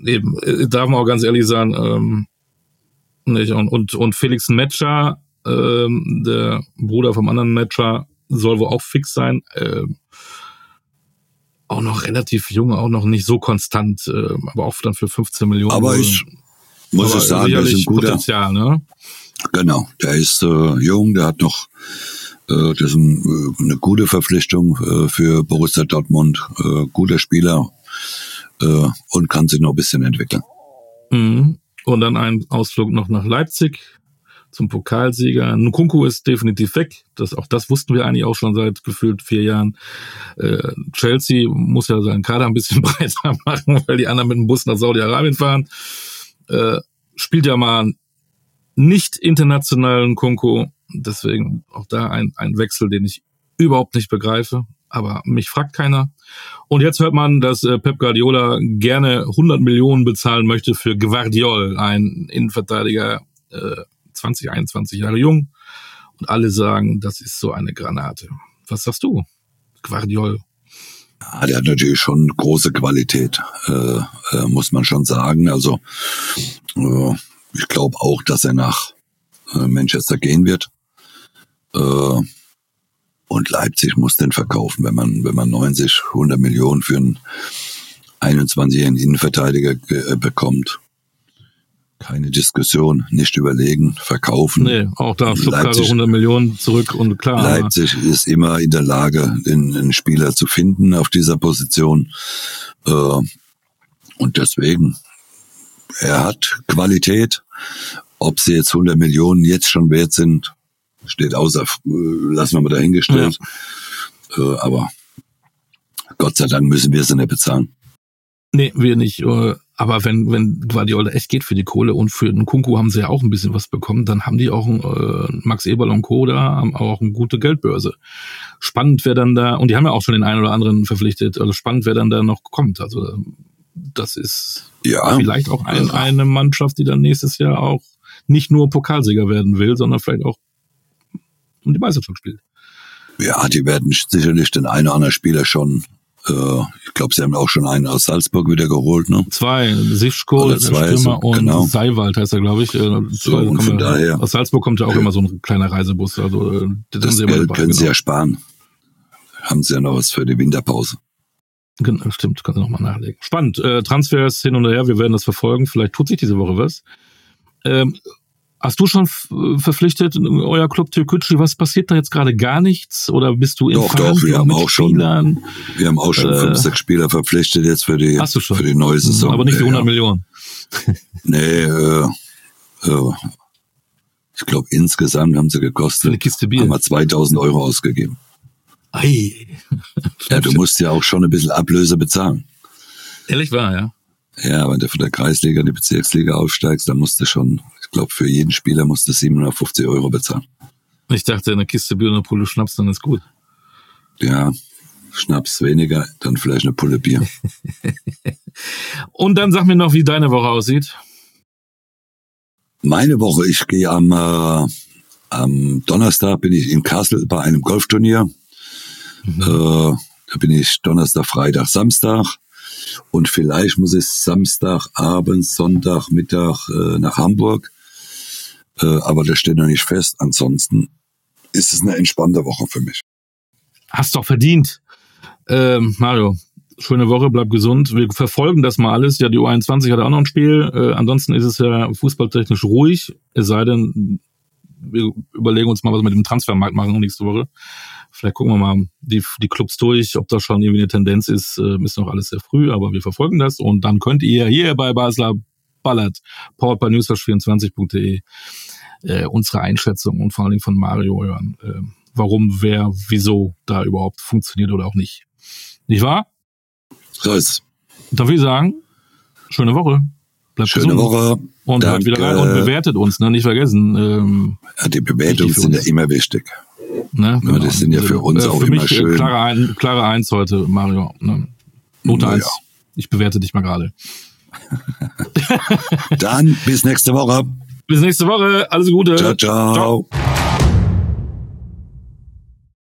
Eben, äh, darf man auch ganz ehrlich sagen, ähm, nicht. Und, und, und Felix Metscher, ähm, der Bruder vom anderen Metscher, soll wohl auch fix sein. Ähm, auch noch relativ jung, auch noch nicht so konstant, äh, aber auch dann für 15 Millionen. Aber ich muss es sagen, das ist ein guter Potenzial, ne? Genau, der ist äh, jung, der hat noch äh, das ist ein, äh, eine gute Verpflichtung äh, für Borussia Dortmund, äh, guter Spieler, äh, und kann sich noch ein bisschen entwickeln. Mhm. Und dann ein Ausflug noch nach Leipzig zum Pokalsieger. Nkunku ist definitiv weg. Das, auch das wussten wir eigentlich auch schon seit gefühlt vier Jahren. Äh, Chelsea muss ja seinen Kader ein bisschen breiter machen, weil die anderen mit dem Bus nach Saudi-Arabien fahren. Äh, spielt ja mal nicht internationalen Kunku. Deswegen auch da ein, ein Wechsel, den ich überhaupt nicht begreife aber mich fragt keiner. Und jetzt hört man, dass äh, Pep Guardiola gerne 100 Millionen bezahlen möchte für Guardiol, ein Innenverteidiger, äh, 20, 21 Jahre jung. Und alle sagen, das ist so eine Granate. Was sagst du, Guardiol? Ja, der hat natürlich schon große Qualität, äh, äh, muss man schon sagen. Also äh, ich glaube auch, dass er nach äh, Manchester gehen wird. Äh, und Leipzig muss den verkaufen, wenn man, wenn man 90, 100 Millionen für einen 21-jährigen Innenverteidiger äh, bekommt. Keine Diskussion, nicht überlegen, verkaufen. Nee, auch da Leipzig, 100 Millionen zurück und klar. Leipzig ist immer in der Lage, den, den Spieler zu finden auf dieser Position. Äh, und deswegen, er hat Qualität. Ob sie jetzt 100 Millionen jetzt schon wert sind, steht außer, äh, lassen wir mal dahingestellt. Ja. Äh, aber Gott sei Dank müssen wir sie nicht bezahlen. Nee, wir nicht. Äh, aber wenn, wenn Guardiola echt geht für die Kohle und für den Kunku haben sie ja auch ein bisschen was bekommen, dann haben die auch ein, äh, Max Eberl und Co. da, haben auch eine gute Geldbörse. Spannend wäre dann da, und die haben ja auch schon den einen oder anderen verpflichtet, also spannend wer dann da noch kommt. Also das ist ja, vielleicht auch ein, eine Mannschaft, die dann nächstes Jahr auch nicht nur Pokalsieger werden will, sondern vielleicht auch um die Meisterschaft spielt. Ja, die werden sicherlich den einen oder anderen Spieler schon Äh, ich glaube, sie haben auch schon einen aus Salzburg wieder geholt, ne? Zwei, Oder zwei, Stürmer so, und genau. Seiwald heißt er, glaube ich. Äh, So, und von daher- Aus Salzburg kommt ja auch immer so ein kleiner Reisebus. Also, äh, das, Geld können sie genau. ja sparen. Haben sie ja noch was für die Winterpause. Genau, stimmt, kannst du nochmal nachlegen. Spannend. Äh, Transfers hin und her, wir werden das verfolgen. Vielleicht tut sich diese Woche was. Ähm, hast du schon f- verpflichtet, euer Club Türkgücü, was passiert da jetzt gerade? Gar nichts? Oder bist du in Doch, doch, wir haben mit auch schon- Spielern? Wir haben auch schon Äh, fünf, sechs Spieler verpflichtet jetzt für die, schon? für die neue Saison. Aber nicht für Ja, 100 ja. Millionen. Nee, äh, äh, ich glaube insgesamt haben sie Für eine gekostet, Kiste Bier. haben wir 2000 Euro ausgegeben. Ei. Ja, du musst ja auch schon ein bisschen Ablöse bezahlen. Ehrlich wahr, ja. Ja, wenn du von der Kreisliga in die Bezirksliga aufsteigst, dann musst du schon, glaube, für jeden Spieler musst du 750 Euro bezahlen. Ich dachte, eine Kiste Bier und eine Pulle Schnaps, dann ist gut. Ja, Schnaps weniger, dann vielleicht eine Pulle Bier. Und dann sag mir noch, wie deine Woche aussieht. Meine Woche, ich gehe am, äh, am Donnerstag bin ich in Kassel bei einem Golfturnier. Äh, da bin ich Donnerstag, Freitag, Samstag. Und vielleicht muss ich Samstagabend, Sonntag, Mittag äh, nach Hamburg. Äh, aber das steht noch nicht fest. Ansonsten ist es eine entspannte Woche für mich. Hast doch verdient. Ähm, Mario, schöne Woche, bleib gesund. Wir verfolgen das mal alles. Ja, die U21 hat auch noch ein Spiel. Äh, ansonsten ist es ja fußballtechnisch ruhig. Es sei denn, wir überlegen uns mal, was wir mit dem Transfermarkt machen nächste Woche. Vielleicht gucken wir mal die, die Clubs durch, ob das schon irgendwie eine Tendenz ist. Äh, ist noch alles sehr früh, aber wir verfolgen das. Und dann könnt ihr hier bei Basler Ballert, powered by newsflash24.de, äh, unsere Einschätzung und vor allen Dingen von Mario hören. Äh, warum, wer, wieso da überhaupt funktioniert oder auch nicht. Nicht wahr? So ist. Darf ich sagen, schöne Woche. Bleibt Schöne gesund. Woche. Und hört wieder rein und bewertet uns, ne? Nicht vergessen. Ähm, Ja, die Bewertungen sind ja immer wichtig. ne? Ja, das sind ja für uns auch für immer mich, äh, schön. Klare, ein, klare Eins heute, Mario. Ne? Note Na eins. ja. Ich bewerte dich mal gerade. Dann bis nächste Woche. Bis nächste Woche. Alles Gute. ciao. ciao. ciao.